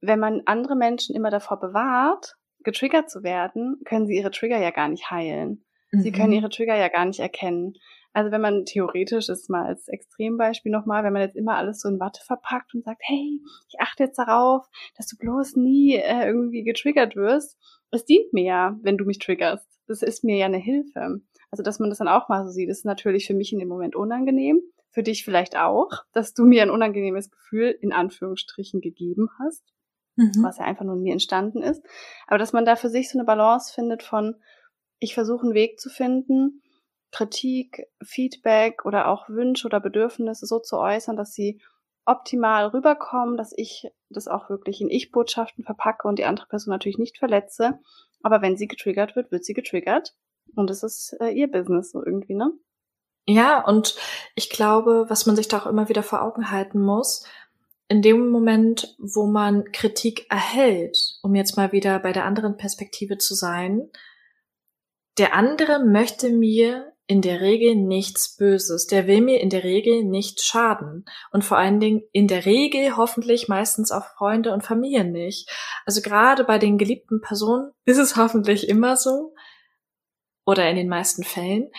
wenn man andere Menschen immer davor bewahrt, getriggert zu werden, können sie ihre Trigger ja gar nicht heilen. Mhm. Sie können mhm. ihre Trigger ja gar nicht erkennen. Also wenn man theoretisch ist mal als Extrembeispiel nochmal, wenn man jetzt immer alles so in Watte verpackt und sagt, hey, ich achte jetzt darauf, dass du bloß nie äh, irgendwie getriggert wirst, es dient mir ja, wenn du mich triggerst. Das ist mir ja eine Hilfe. Also dass man das dann auch mal so sieht, ist natürlich für mich in dem Moment unangenehm. Für dich vielleicht auch, dass du mir ein unangenehmes Gefühl in Anführungsstrichen gegeben hast mhm. was ja einfach nur in mir entstanden ist. Aber dass man da für sich so eine Balance findet von, ich versuche einen Weg zu finden, Kritik, Feedback oder auch Wünsche oder Bedürfnisse so zu äußern, dass sie optimal rüberkommen, dass ich das auch wirklich in Ich-Botschaften verpacke und die andere Person natürlich nicht verletze. Aber wenn sie getriggert wird, wird sie getriggert. Und das ist äh, ihr Business so irgendwie, ne? Ja, und ich glaube, was man sich da auch immer wieder vor Augen halten muss, in dem Moment, wo man Kritik erhält, um jetzt mal wieder bei der anderen Perspektive zu sein, der andere möchte mir in der Regel nichts Böses. Der will mir in der Regel nicht schaden. Und vor allen Dingen in der Regel hoffentlich meistens auch Freunde und Familien nicht. Also gerade bei den geliebten Personen ist es hoffentlich immer so, oder in den meisten Fällen,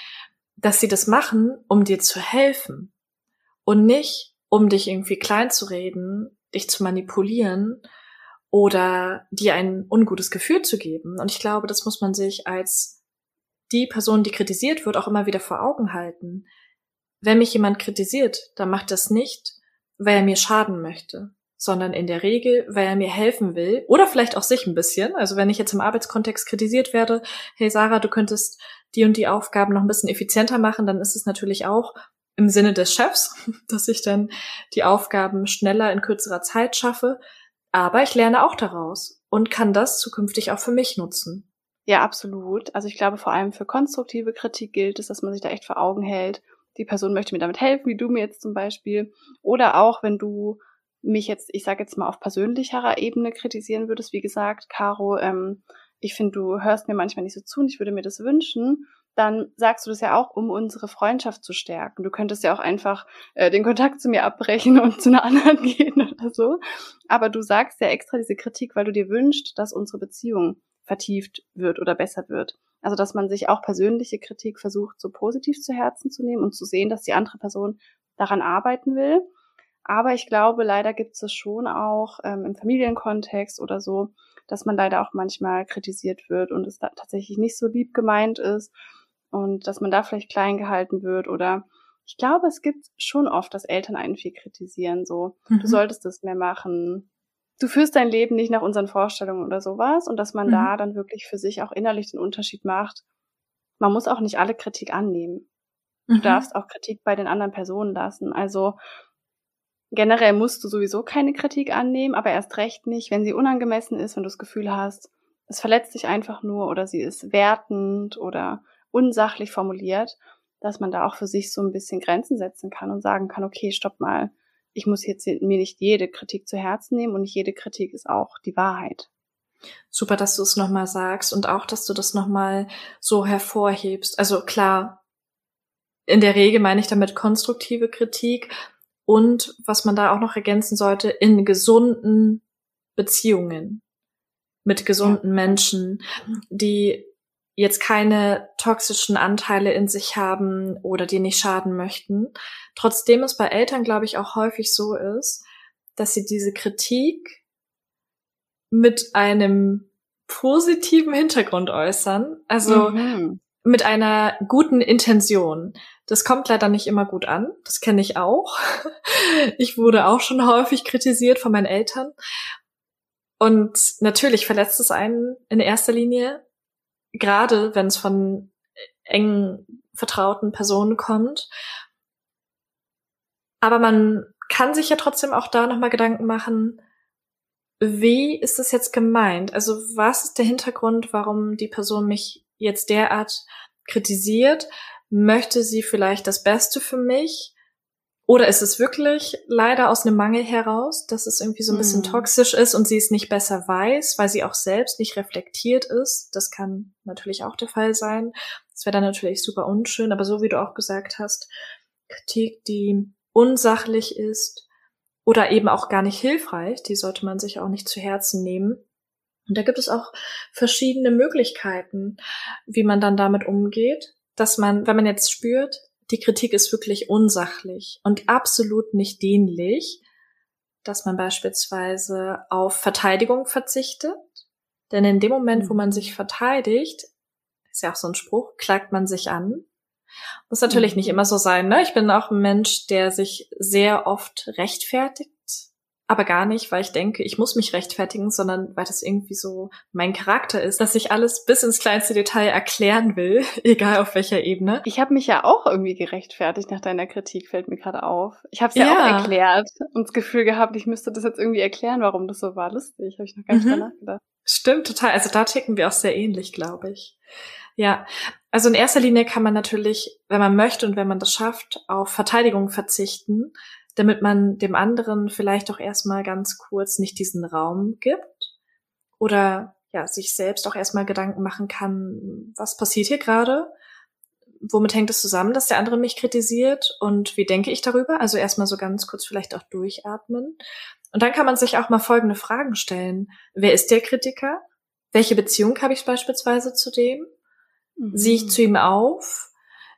dass sie das machen, um dir zu helfen. Und nicht, um dich irgendwie klein zu reden, dich zu manipulieren oder dir ein ungutes Gefühl zu geben. Und ich glaube, das muss man sich als die Person, die kritisiert wird, auch immer wieder vor Augen halten. Wenn mich jemand kritisiert, dann macht das nicht, weil er mir schaden möchte, sondern in der Regel, weil er mir helfen will oder vielleicht auch sich ein bisschen. Also wenn ich jetzt im Arbeitskontext kritisiert werde, hey Sarah, du könntest die und die Aufgaben noch ein bisschen effizienter machen, dann ist es natürlich auch im Sinne des Chefs, dass ich dann die Aufgaben schneller in kürzerer Zeit schaffe. Aber ich lerne auch daraus und kann das zukünftig auch für mich nutzen. Ja, absolut. Also ich glaube, vor allem für konstruktive Kritik gilt es, dass man sich da echt vor Augen hält. Die Person möchte mir damit helfen, wie du mir jetzt zum Beispiel. Oder auch, wenn du mich jetzt, ich sage jetzt mal auf persönlicherer Ebene kritisieren würdest, wie gesagt, Caro, ähm, ich finde, du hörst mir manchmal nicht so zu und ich würde mir das wünschen, dann sagst du das ja auch, um unsere Freundschaft zu stärken. Du könntest ja auch einfach äh, den Kontakt zu mir abbrechen und zu einer anderen gehen oder so. Aber du sagst ja extra diese Kritik, weil du dir wünschst, dass unsere Beziehung vertieft wird oder besser wird. Also dass man sich auch persönliche Kritik versucht, so positiv zu Herzen zu nehmen und zu sehen, dass die andere Person daran arbeiten will. Aber ich glaube, leider gibt es schon auch ähm, im Familienkontext oder so, dass man leider auch manchmal kritisiert wird und es da tatsächlich nicht so lieb gemeint ist und dass man da vielleicht klein gehalten wird oder ich glaube, es gibt schon oft, dass Eltern einen viel kritisieren, so, mhm. du solltest das mehr machen, du führst dein Leben nicht nach unseren Vorstellungen oder sowas und dass man mhm. da dann wirklich für sich auch innerlich den Unterschied macht. Man muss auch nicht alle Kritik annehmen. Du mhm. darfst auch Kritik bei den anderen Personen lassen. Also generell musst du sowieso keine Kritik annehmen, aber erst recht nicht, wenn sie unangemessen ist, wenn du das Gefühl hast, es verletzt dich einfach nur oder sie ist wertend oder unsachlich formuliert, dass man da auch für sich so ein bisschen Grenzen setzen kann und sagen kann, okay, stopp mal, ich muss jetzt mir nicht jede Kritik zu Herzen nehmen und nicht jede Kritik ist auch die Wahrheit. Super, dass du es nochmal sagst und auch, dass du das nochmal so hervorhebst. Also klar, in der Regel meine ich damit konstruktive Kritik und was man da auch noch ergänzen sollte, in gesunden Beziehungen mit gesunden ja. Menschen, die jetzt keine toxischen Anteile in sich haben oder die nicht schaden möchten. Trotzdem es bei Eltern, glaube ich, auch häufig so ist, dass sie diese Kritik mit einem positiven Hintergrund äußern, also mhm. mit einer guten Intention. Das kommt leider nicht immer gut an. Das kenne ich auch. Ich wurde auch schon häufig kritisiert von meinen Eltern. Und natürlich verletzt es einen in erster Linie, gerade wenn es von engen, vertrauten Personen kommt. Aber man kann sich ja trotzdem auch da nochmal Gedanken machen, wie ist das jetzt gemeint? Also was ist der Hintergrund, warum die Person mich jetzt derart kritisiert? Möchte sie vielleicht das Beste für mich? Oder ist es wirklich leider aus einem Mangel heraus, dass es irgendwie so ein bisschen mhm. toxisch ist und sie es nicht besser weiß, weil sie auch selbst nicht reflektiert ist? Das kann natürlich auch der Fall sein. Das wäre dann natürlich super unschön, aber so wie du auch gesagt hast, Kritik, die unsachlich ist oder eben auch gar nicht hilfreich, die sollte man sich auch nicht zu Herzen nehmen. Und da gibt es auch verschiedene Möglichkeiten, wie man dann damit umgeht, dass man, wenn man jetzt spürt, die Kritik ist wirklich unsachlich und absolut nicht dienlich, dass man beispielsweise auf Verteidigung verzichtet. Denn in dem Moment, wo man sich verteidigt, ist ja auch so ein Spruch, klagt man sich an. Muss natürlich nicht immer so sein, ne? Ich bin auch ein Mensch, der sich sehr oft rechtfertigt aber gar nicht, weil ich denke, ich muss mich rechtfertigen, sondern weil das irgendwie so mein Charakter ist, dass ich alles bis ins kleinste Detail erklären will, egal auf welcher Ebene. Ich habe mich ja auch irgendwie gerechtfertigt nach deiner Kritik, fällt mir gerade auf. Ich habe es ja, ja, auch erklärt und das Gefühl gehabt, ich müsste das jetzt irgendwie erklären, warum das so war. Lustig, habe ich noch gar nicht mhm. nachgedacht. Stimmt, total. Also da ticken wir auch sehr ähnlich, glaube ich. Ja, also in erster Linie kann man natürlich, wenn man möchte und wenn man das schafft, auf Verteidigung verzichten damit man dem anderen vielleicht auch erstmal ganz kurz nicht diesen Raum gibt oder ja, sich selbst auch erstmal Gedanken machen kann, was passiert hier gerade? Womit hängt es zusammen, dass der andere mich kritisiert und wie denke ich darüber? Also erstmal so ganz kurz vielleicht auch durchatmen. Und dann kann man sich auch mal folgende Fragen stellen. Wer ist der Kritiker? Welche Beziehung habe ich beispielsweise zu dem? Mhm. Sehe ich zu ihm auf?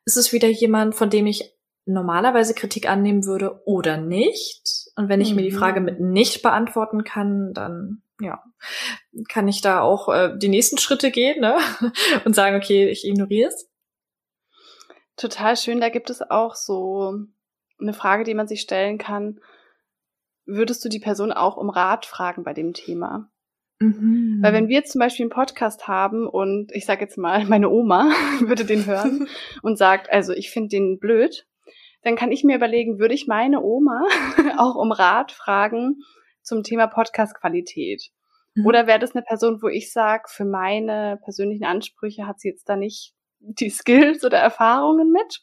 Ist es wieder jemand, von dem ich normalerweise Kritik annehmen würde oder nicht. Und wenn ich mhm. mir die mhm. Frage mit nicht beantworten kann, dann ja, kann ich da auch äh, die nächsten Schritte gehen ne? und sagen, okay, ich ignoriere es. Total schön. Da gibt es auch so eine Frage, die man sich stellen kann. Würdest du die Person auch um Rat fragen bei dem Thema? Mhm. Weil wenn wir zum Beispiel einen Podcast haben und ich sage jetzt mal, meine Oma würde den hören und sagt, also ich finde den blöd, dann kann ich mir überlegen, würde ich meine Oma auch um Rat fragen zum Thema Podcast-Qualität? Mhm. Oder wäre das eine Person, wo ich sage, für meine persönlichen Ansprüche hat sie jetzt da nicht die Skills oder Erfahrungen mit?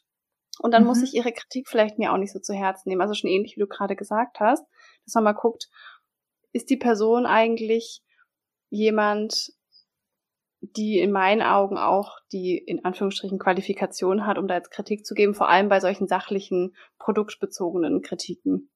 Und dann mhm. muss ich ihre Kritik vielleicht mir auch nicht so zu Herzen nehmen. Also schon ähnlich, wie du gerade gesagt hast, dass man mal guckt, ist die Person eigentlich jemand, die in meinen Augen auch die in Anführungsstrichen Qualifikation hat, um da jetzt Kritik zu geben, vor allem bei solchen sachlichen, produktbezogenen Kritiken.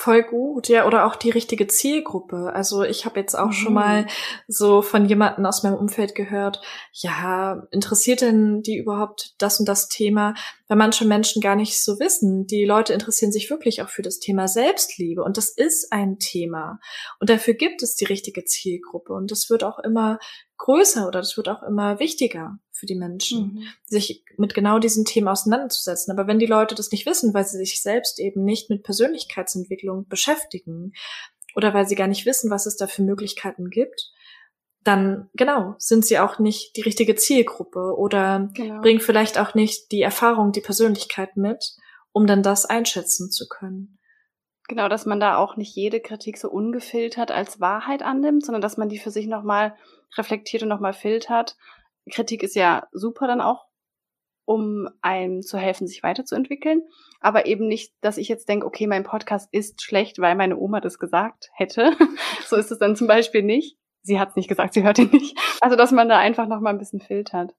Voll gut, ja, oder auch die richtige Zielgruppe. Also ich habe jetzt auch mhm. schon mal so von jemanden aus meinem Umfeld gehört, ja, interessiert denn die überhaupt das und das Thema? Weil manche Menschen gar nicht so wissen. Die Leute interessieren sich wirklich auch für das Thema Selbstliebe und das ist ein Thema. Und dafür gibt es die richtige Zielgruppe und das wird auch immer größer oder das wird auch immer wichtiger für die Menschen, mhm. sich mit genau diesen Themen auseinanderzusetzen. Aber wenn die Leute das nicht wissen, weil sie sich selbst eben nicht mit Persönlichkeitsentwicklung beschäftigen oder weil sie gar nicht wissen, was es da für Möglichkeiten gibt, dann genau sind sie auch nicht die richtige Zielgruppe oder genau. bringen vielleicht auch nicht die Erfahrung, die Persönlichkeit mit, um dann das einschätzen zu können. Genau, dass man da auch nicht jede Kritik so ungefiltert als Wahrheit annimmt, sondern dass man die für sich nochmal reflektiert und nochmal filtert. Kritik ist ja super dann auch, um einem zu helfen, sich weiterzuentwickeln. Aber eben nicht, dass ich jetzt denke, okay, mein Podcast ist schlecht, weil meine Oma das gesagt hätte. so ist es dann zum Beispiel nicht. Sie hat es nicht gesagt, sie hört ihn nicht. Also, dass man da einfach nochmal ein bisschen filtert.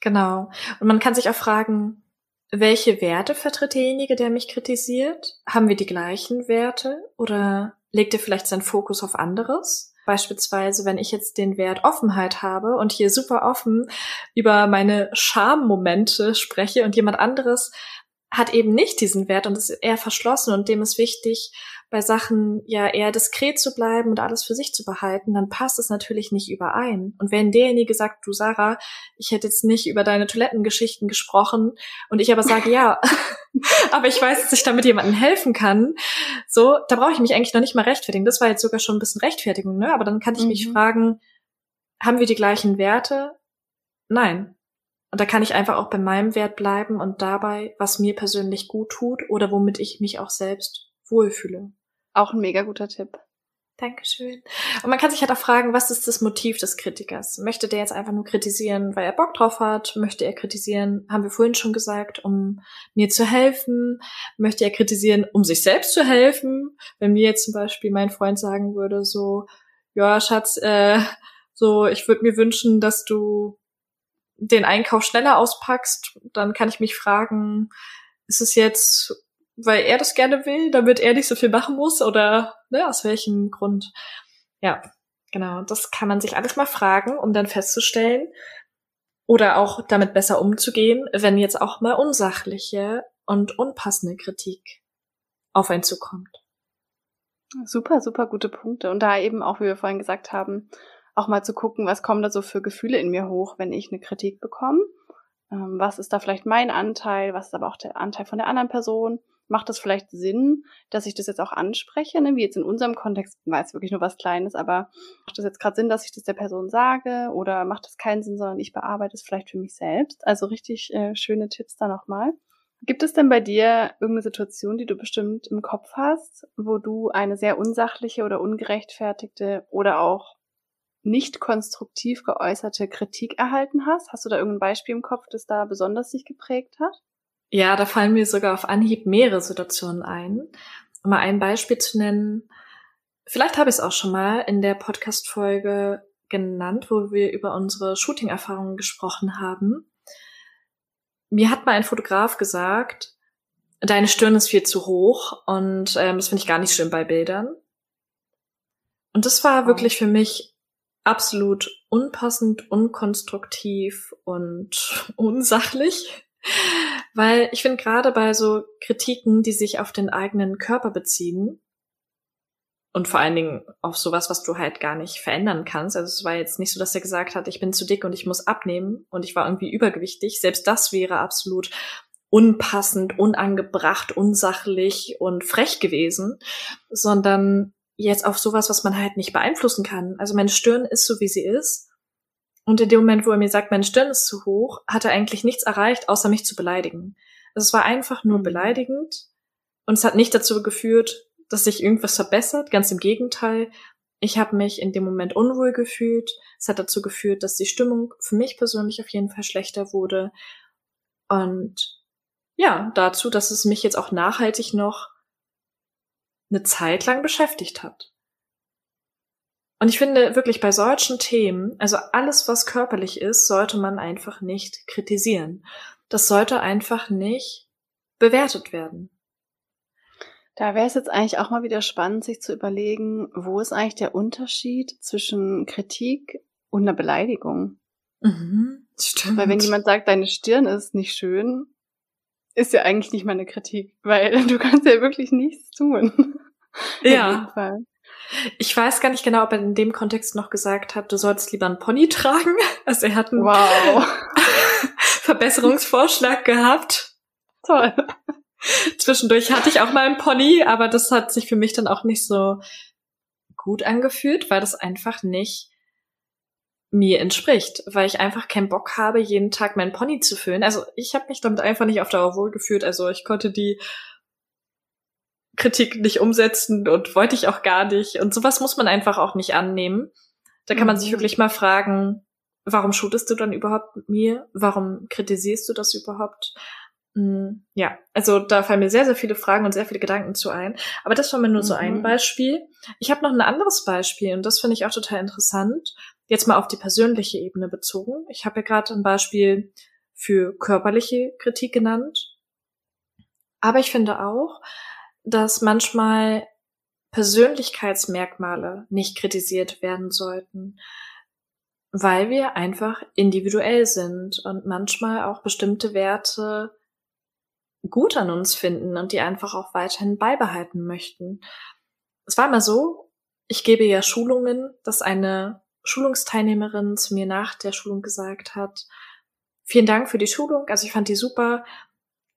Genau. Und man kann sich auch fragen, welche Werte vertritt derjenige, der mich kritisiert? Haben wir die gleichen Werte oder legt er vielleicht seinen Fokus auf anderes? Beispielsweise, wenn ich jetzt den Wert Offenheit habe und hier super offen über meine Schammomente spreche und jemand anderes hat eben nicht diesen Wert und ist eher verschlossen und dem ist wichtig, bei Sachen ja eher diskret zu bleiben und alles für sich zu behalten, dann passt es natürlich nicht überein. Und wenn derjenige sagt, du Sarah, ich hätte jetzt nicht über deine Toilettengeschichten gesprochen und ich aber sage, ja, aber ich weiß, dass ich damit jemandem helfen kann, so, da brauche ich mich eigentlich noch nicht mal rechtfertigen. Das war jetzt sogar schon ein bisschen Rechtfertigung, ne? Aber dann kann ich mhm. mich fragen, haben wir die gleichen Werte? Nein. Und da kann ich einfach auch bei meinem Wert bleiben und dabei, was mir persönlich gut tut oder womit ich mich auch selbst wohlfühle. Auch ein mega guter Tipp. Dankeschön. Und man kann sich halt auch fragen, was ist das Motiv des Kritikers? Möchte der jetzt einfach nur kritisieren, weil er Bock drauf hat? Möchte er kritisieren, haben wir vorhin schon gesagt, um mir zu helfen? Möchte er kritisieren, um sich selbst zu helfen? Wenn mir jetzt zum Beispiel mein Freund sagen würde, so, ja, Schatz, äh, so, ich würde mir wünschen, dass du den Einkauf schneller auspackst, dann kann ich mich fragen, ist es jetzt, weil er das gerne will, damit er nicht so viel machen muss oder ne, aus welchem Grund? Ja, genau. Das kann man sich alles mal fragen, um dann festzustellen oder auch damit besser umzugehen, wenn jetzt auch mal unsachliche und unpassende Kritik auf einen zukommt. Super, super gute Punkte. Und da eben auch, wie wir vorhin gesagt haben, auch mal zu gucken, was kommen da so für Gefühle in mir hoch, wenn ich eine Kritik bekomme. Ähm, was ist da vielleicht mein Anteil? Was ist aber auch der Anteil von der anderen Person? Macht das vielleicht Sinn, dass ich das jetzt auch anspreche? Ne? Wie jetzt in unserem Kontext, war es wirklich nur was Kleines, aber macht das jetzt gerade Sinn, dass ich das der Person sage? Oder macht das keinen Sinn, sondern ich bearbeite es vielleicht für mich selbst? Also richtig äh, schöne Tipps da nochmal. Gibt es denn bei dir irgendeine Situation, die du bestimmt im Kopf hast, wo du eine sehr unsachliche oder ungerechtfertigte oder auch nicht konstruktiv geäußerte Kritik erhalten hast? Hast du da irgendein Beispiel im Kopf, das da besonders sich geprägt hat? Ja, da fallen mir sogar auf Anhieb mehrere Situationen ein. Um mal ein Beispiel zu nennen. Vielleicht habe ich es auch schon mal in der Podcast-Folge genannt, wo wir über unsere Shooting-Erfahrungen gesprochen haben. Mir hat mal ein Fotograf gesagt, deine Stirn ist viel zu hoch und ähm, das finde ich gar nicht schön bei Bildern. Und das war wirklich für mich absolut unpassend, unkonstruktiv und unsachlich. Weil ich finde gerade bei so Kritiken, die sich auf den eigenen Körper beziehen und vor allen Dingen auf sowas, was du halt gar nicht verändern kannst. Also es war jetzt nicht so, dass er gesagt hat, ich bin zu dick und ich muss abnehmen und ich war irgendwie übergewichtig. Selbst das wäre absolut unpassend, unangebracht, unsachlich und frech gewesen, sondern jetzt auf sowas, was man halt nicht beeinflussen kann. Also meine Stirn ist so, wie sie ist. Und in dem Moment, wo er mir sagt, meine Stirn ist zu hoch, hat er eigentlich nichts erreicht, außer mich zu beleidigen. Also es war einfach nur mhm. beleidigend. Und es hat nicht dazu geführt, dass sich irgendwas verbessert. Ganz im Gegenteil. Ich habe mich in dem Moment unwohl gefühlt. Es hat dazu geführt, dass die Stimmung für mich persönlich auf jeden Fall schlechter wurde. Und ja, dazu, dass es mich jetzt auch nachhaltig noch eine Zeit lang beschäftigt hat. Und ich finde wirklich bei solchen Themen, also alles, was körperlich ist, sollte man einfach nicht kritisieren. Das sollte einfach nicht bewertet werden. Da wäre es jetzt eigentlich auch mal wieder spannend, sich zu überlegen, wo ist eigentlich der Unterschied zwischen Kritik und einer Beleidigung? Mhm, stimmt. Weil wenn jemand sagt, deine Stirn ist nicht schön, ist ja eigentlich nicht meine Kritik, weil du kannst ja wirklich nichts tun. Ja. Ich weiß gar nicht genau, ob er in dem Kontext noch gesagt hat, du solltest lieber einen Pony tragen. Also er hat einen wow. Verbesserungsvorschlag gehabt. Toll. Zwischendurch hatte ich auch mal einen Pony, aber das hat sich für mich dann auch nicht so gut angefühlt, weil das einfach nicht mir entspricht, weil ich einfach keinen Bock habe, jeden Tag meinen Pony zu füllen. Also ich habe mich damit einfach nicht auf Dauer wohlgefühlt. Also ich konnte die Kritik nicht umsetzen und wollte ich auch gar nicht. Und sowas muss man einfach auch nicht annehmen. Da kann man sich mhm. wirklich mal fragen, warum shootest du dann überhaupt mit mir? Warum kritisierst du das überhaupt? Hm, ja, also da fallen mir sehr, sehr viele Fragen und sehr viele Gedanken zu ein. Aber das war mir nur mhm. so ein mhm. Beispiel. Ich habe noch ein anderes Beispiel und das finde ich auch total interessant. Jetzt mal auf die persönliche Ebene bezogen. Ich habe ja gerade ein Beispiel für körperliche Kritik genannt. Aber ich finde auch, dass manchmal Persönlichkeitsmerkmale nicht kritisiert werden sollten, weil wir einfach individuell sind und manchmal auch bestimmte Werte gut an uns finden und die einfach auch weiterhin beibehalten möchten. Es war immer so, ich gebe ja Schulungen, dass eine Schulungsteilnehmerin zu mir nach der Schulung gesagt hat, vielen Dank für die Schulung, also ich fand die super,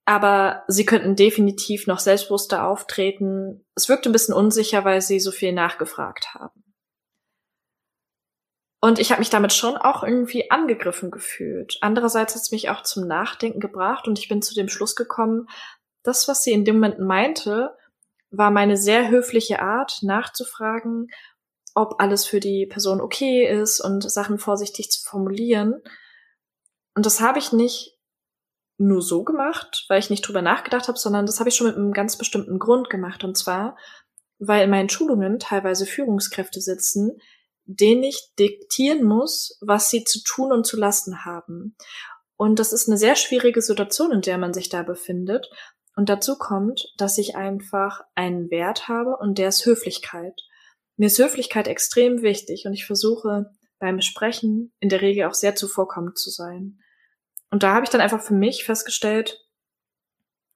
aber sie könnten definitiv noch selbstbewusster auftreten. Es wirkte ein bisschen unsicher, weil sie so viel nachgefragt haben. Und ich habe mich damit schon auch irgendwie angegriffen gefühlt. Andererseits hat es mich auch zum Nachdenken gebracht und ich bin zu dem Schluss gekommen, das, was sie in dem Moment meinte, war meine sehr höfliche Art, nachzufragen, ob alles für die Person okay ist und Sachen vorsichtig zu formulieren. Und das habe ich nicht nur so gemacht, weil ich nicht drüber nachgedacht habe, sondern das habe ich schon mit einem ganz bestimmten Grund gemacht. Und zwar, weil in meinen Schulungen teilweise Führungskräfte sitzen, denen ich diktieren muss, was sie zu tun und zu lassen haben. Und das ist eine sehr schwierige Situation, in der man sich da befindet. Und dazu kommt, dass ich einfach einen Wert habe und der ist Höflichkeit. Mir ist Höflichkeit extrem wichtig und ich versuche beim Sprechen in der Regel auch sehr zuvorkommend zu sein. Und da habe ich dann einfach für mich festgestellt,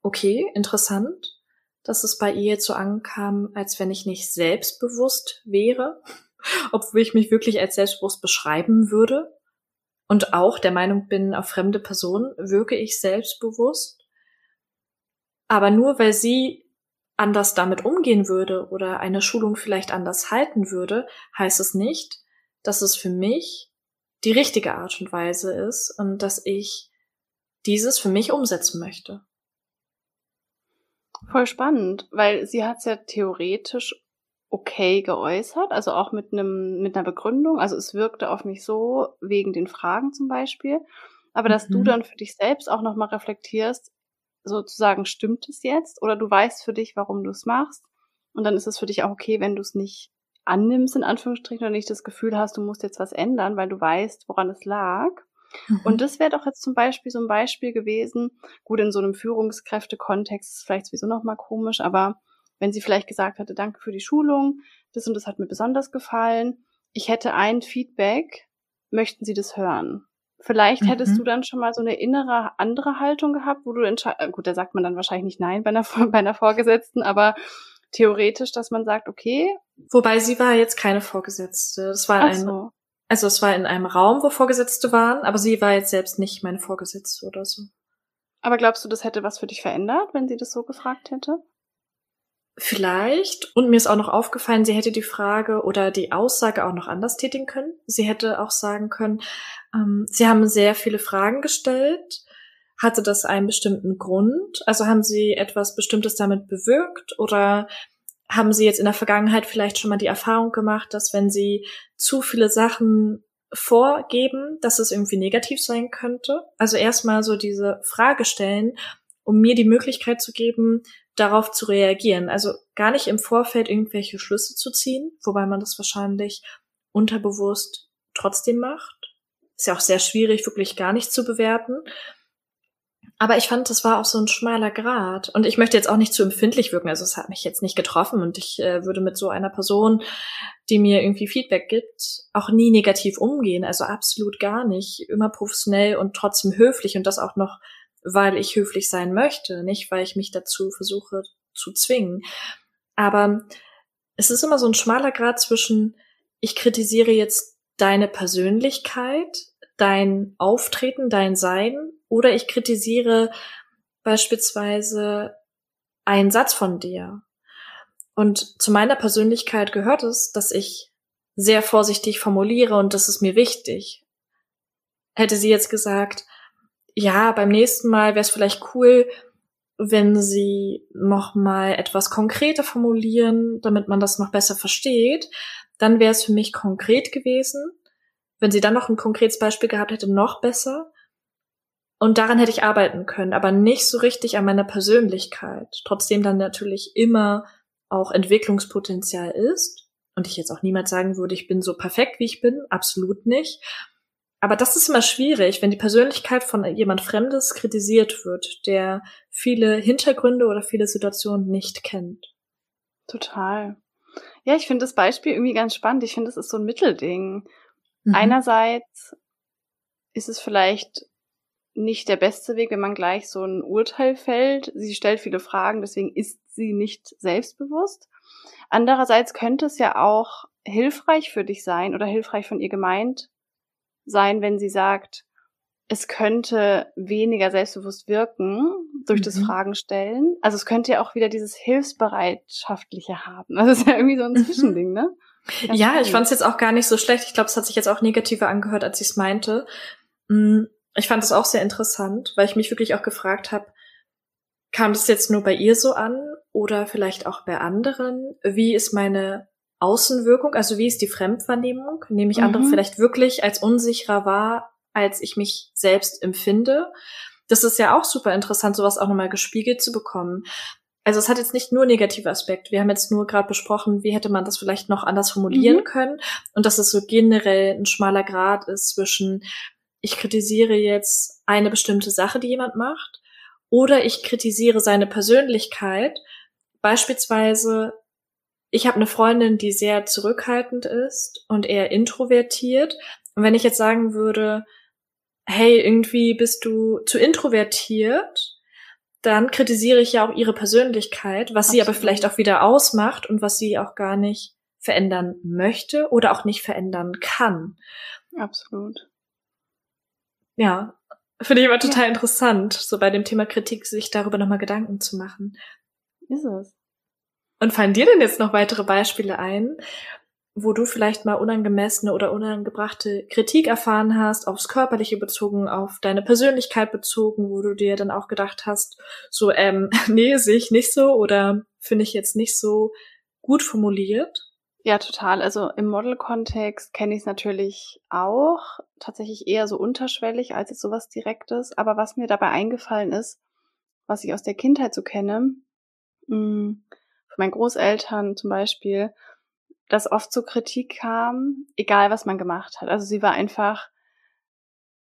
okay, interessant, dass es bei ihr jetzt so ankam, als wenn ich nicht selbstbewusst wäre, obwohl ich mich wirklich als selbstbewusst beschreiben würde und auch der Meinung bin, auf fremde Personen wirke ich selbstbewusst. Aber nur weil sie anders damit umgehen würde oder eine Schulung vielleicht anders halten würde, heißt es nicht, dass es für mich die richtige Art und Weise ist und dass ich dieses für mich umsetzen möchte. Voll spannend, weil sie hat es ja theoretisch okay geäußert, also auch mit einem mit einer Begründung. Also es wirkte auf mich so wegen den Fragen zum Beispiel, aber dass mhm. du dann für dich selbst auch noch mal reflektierst, sozusagen stimmt es jetzt oder du weißt für dich, warum du es machst und dann ist es für dich auch okay, wenn du es nicht annimmst in Anführungsstrichen oder nicht das Gefühl hast, du musst jetzt was ändern, weil du weißt, woran es lag. Mhm. Und das wäre doch jetzt zum Beispiel so ein Beispiel gewesen. Gut, in so einem Führungskräftekontext ist es vielleicht sowieso noch mal komisch, aber wenn sie vielleicht gesagt hatte, danke für die Schulung, das und das hat mir besonders gefallen, ich hätte ein Feedback, möchten Sie das hören? Vielleicht mhm. hättest du dann schon mal so eine innere andere Haltung gehabt, wo du entscheidest, äh, gut, da sagt man dann wahrscheinlich nicht nein bei einer, bei einer Vorgesetzten, aber theoretisch, dass man sagt, okay. Wobei sie war jetzt keine Vorgesetzte. Das war ein, so. also es war in einem Raum, wo Vorgesetzte waren, aber sie war jetzt selbst nicht meine Vorgesetzte oder so. Aber glaubst du, das hätte was für dich verändert, wenn sie das so gefragt hätte? Vielleicht. Und mir ist auch noch aufgefallen, sie hätte die Frage oder die Aussage auch noch anders tätigen können. Sie hätte auch sagen können, ähm, sie haben sehr viele Fragen gestellt. Hatte das einen bestimmten Grund? Also haben sie etwas Bestimmtes damit bewirkt oder haben sie jetzt in der Vergangenheit vielleicht schon mal die Erfahrung gemacht, dass wenn sie zu viele Sachen vorgeben, dass es irgendwie negativ sein könnte? Also erstmal so diese Frage stellen, um mir die Möglichkeit zu geben, darauf zu reagieren. Also gar nicht im Vorfeld irgendwelche Schlüsse zu ziehen, wobei man das wahrscheinlich unterbewusst trotzdem macht. Ist ja auch sehr schwierig, wirklich gar nicht zu bewerten. Aber ich fand, das war auch so ein schmaler Grad. Und ich möchte jetzt auch nicht zu empfindlich wirken. Also es hat mich jetzt nicht getroffen und ich äh, würde mit so einer Person, die mir irgendwie Feedback gibt, auch nie negativ umgehen. Also absolut gar nicht. Immer professionell und trotzdem höflich und das auch noch weil ich höflich sein möchte, nicht weil ich mich dazu versuche zu zwingen. Aber es ist immer so ein schmaler Grad zwischen, ich kritisiere jetzt deine Persönlichkeit, dein Auftreten, dein Sein, oder ich kritisiere beispielsweise einen Satz von dir. Und zu meiner Persönlichkeit gehört es, dass ich sehr vorsichtig formuliere und das ist mir wichtig. Hätte sie jetzt gesagt, ja, beim nächsten Mal wäre es vielleicht cool, wenn sie noch mal etwas konkreter formulieren, damit man das noch besser versteht, dann wäre es für mich konkret gewesen. Wenn sie dann noch ein konkretes Beispiel gehabt hätte, noch besser. Und daran hätte ich arbeiten können, aber nicht so richtig an meiner Persönlichkeit. Trotzdem dann natürlich immer auch Entwicklungspotenzial ist. Und ich jetzt auch niemals sagen würde, ich bin so perfekt, wie ich bin. Absolut nicht. Aber das ist immer schwierig, wenn die Persönlichkeit von jemand Fremdes kritisiert wird, der viele Hintergründe oder viele Situationen nicht kennt. Total. Ja, ich finde das Beispiel irgendwie ganz spannend. Ich finde, es ist so ein Mittelding. Mhm. Einerseits ist es vielleicht nicht der beste Weg, wenn man gleich so ein Urteil fällt. Sie stellt viele Fragen, deswegen ist sie nicht selbstbewusst. Andererseits könnte es ja auch hilfreich für dich sein oder hilfreich von ihr gemeint, sein, wenn sie sagt, es könnte weniger selbstbewusst wirken durch mhm. das Fragen stellen. Also es könnte ja auch wieder dieses Hilfsbereitschaftliche haben. Also es ist ja irgendwie so ein mhm. Zwischending, ne? Das ja, ich fand es jetzt auch gar nicht so schlecht. Ich glaube, es hat sich jetzt auch negativer angehört, als ich es meinte. Mm, ich fand es auch sehr interessant, weil ich mich wirklich auch gefragt habe, kam das jetzt nur bei ihr so an oder vielleicht auch bei anderen? Wie ist meine Außenwirkung, also wie ist die Fremdwahrnehmung? Nehme ich andere mhm. vielleicht wirklich als unsicherer wahr, als ich mich selbst empfinde? Das ist ja auch super interessant, sowas auch nochmal gespiegelt zu bekommen. Also es hat jetzt nicht nur negative Aspekte. Wir haben jetzt nur gerade besprochen, wie hätte man das vielleicht noch anders formulieren mhm. können und dass es so generell ein schmaler Grad ist zwischen ich kritisiere jetzt eine bestimmte Sache, die jemand macht, oder ich kritisiere seine Persönlichkeit, beispielsweise ich habe eine Freundin, die sehr zurückhaltend ist und eher introvertiert. Und wenn ich jetzt sagen würde, hey, irgendwie bist du zu introvertiert, dann kritisiere ich ja auch ihre Persönlichkeit, was Absolut. sie aber vielleicht auch wieder ausmacht und was sie auch gar nicht verändern möchte oder auch nicht verändern kann. Absolut. Ja, finde ich immer total ja. interessant, so bei dem Thema Kritik sich darüber nochmal Gedanken zu machen. Ist es. Und fallen dir denn jetzt noch weitere Beispiele ein, wo du vielleicht mal unangemessene oder unangebrachte Kritik erfahren hast, aufs Körperliche bezogen, auf deine Persönlichkeit bezogen, wo du dir dann auch gedacht hast, so, ähm, nee, sehe ich nicht so oder finde ich jetzt nicht so gut formuliert? Ja, total. Also im Model-Kontext kenne ich es natürlich auch, tatsächlich eher so unterschwellig als jetzt sowas Direktes. Aber was mir dabei eingefallen ist, was ich aus der Kindheit so kenne, mh, mm, meinen Großeltern zum Beispiel, dass oft so Kritik kam, egal was man gemacht hat. Also sie war einfach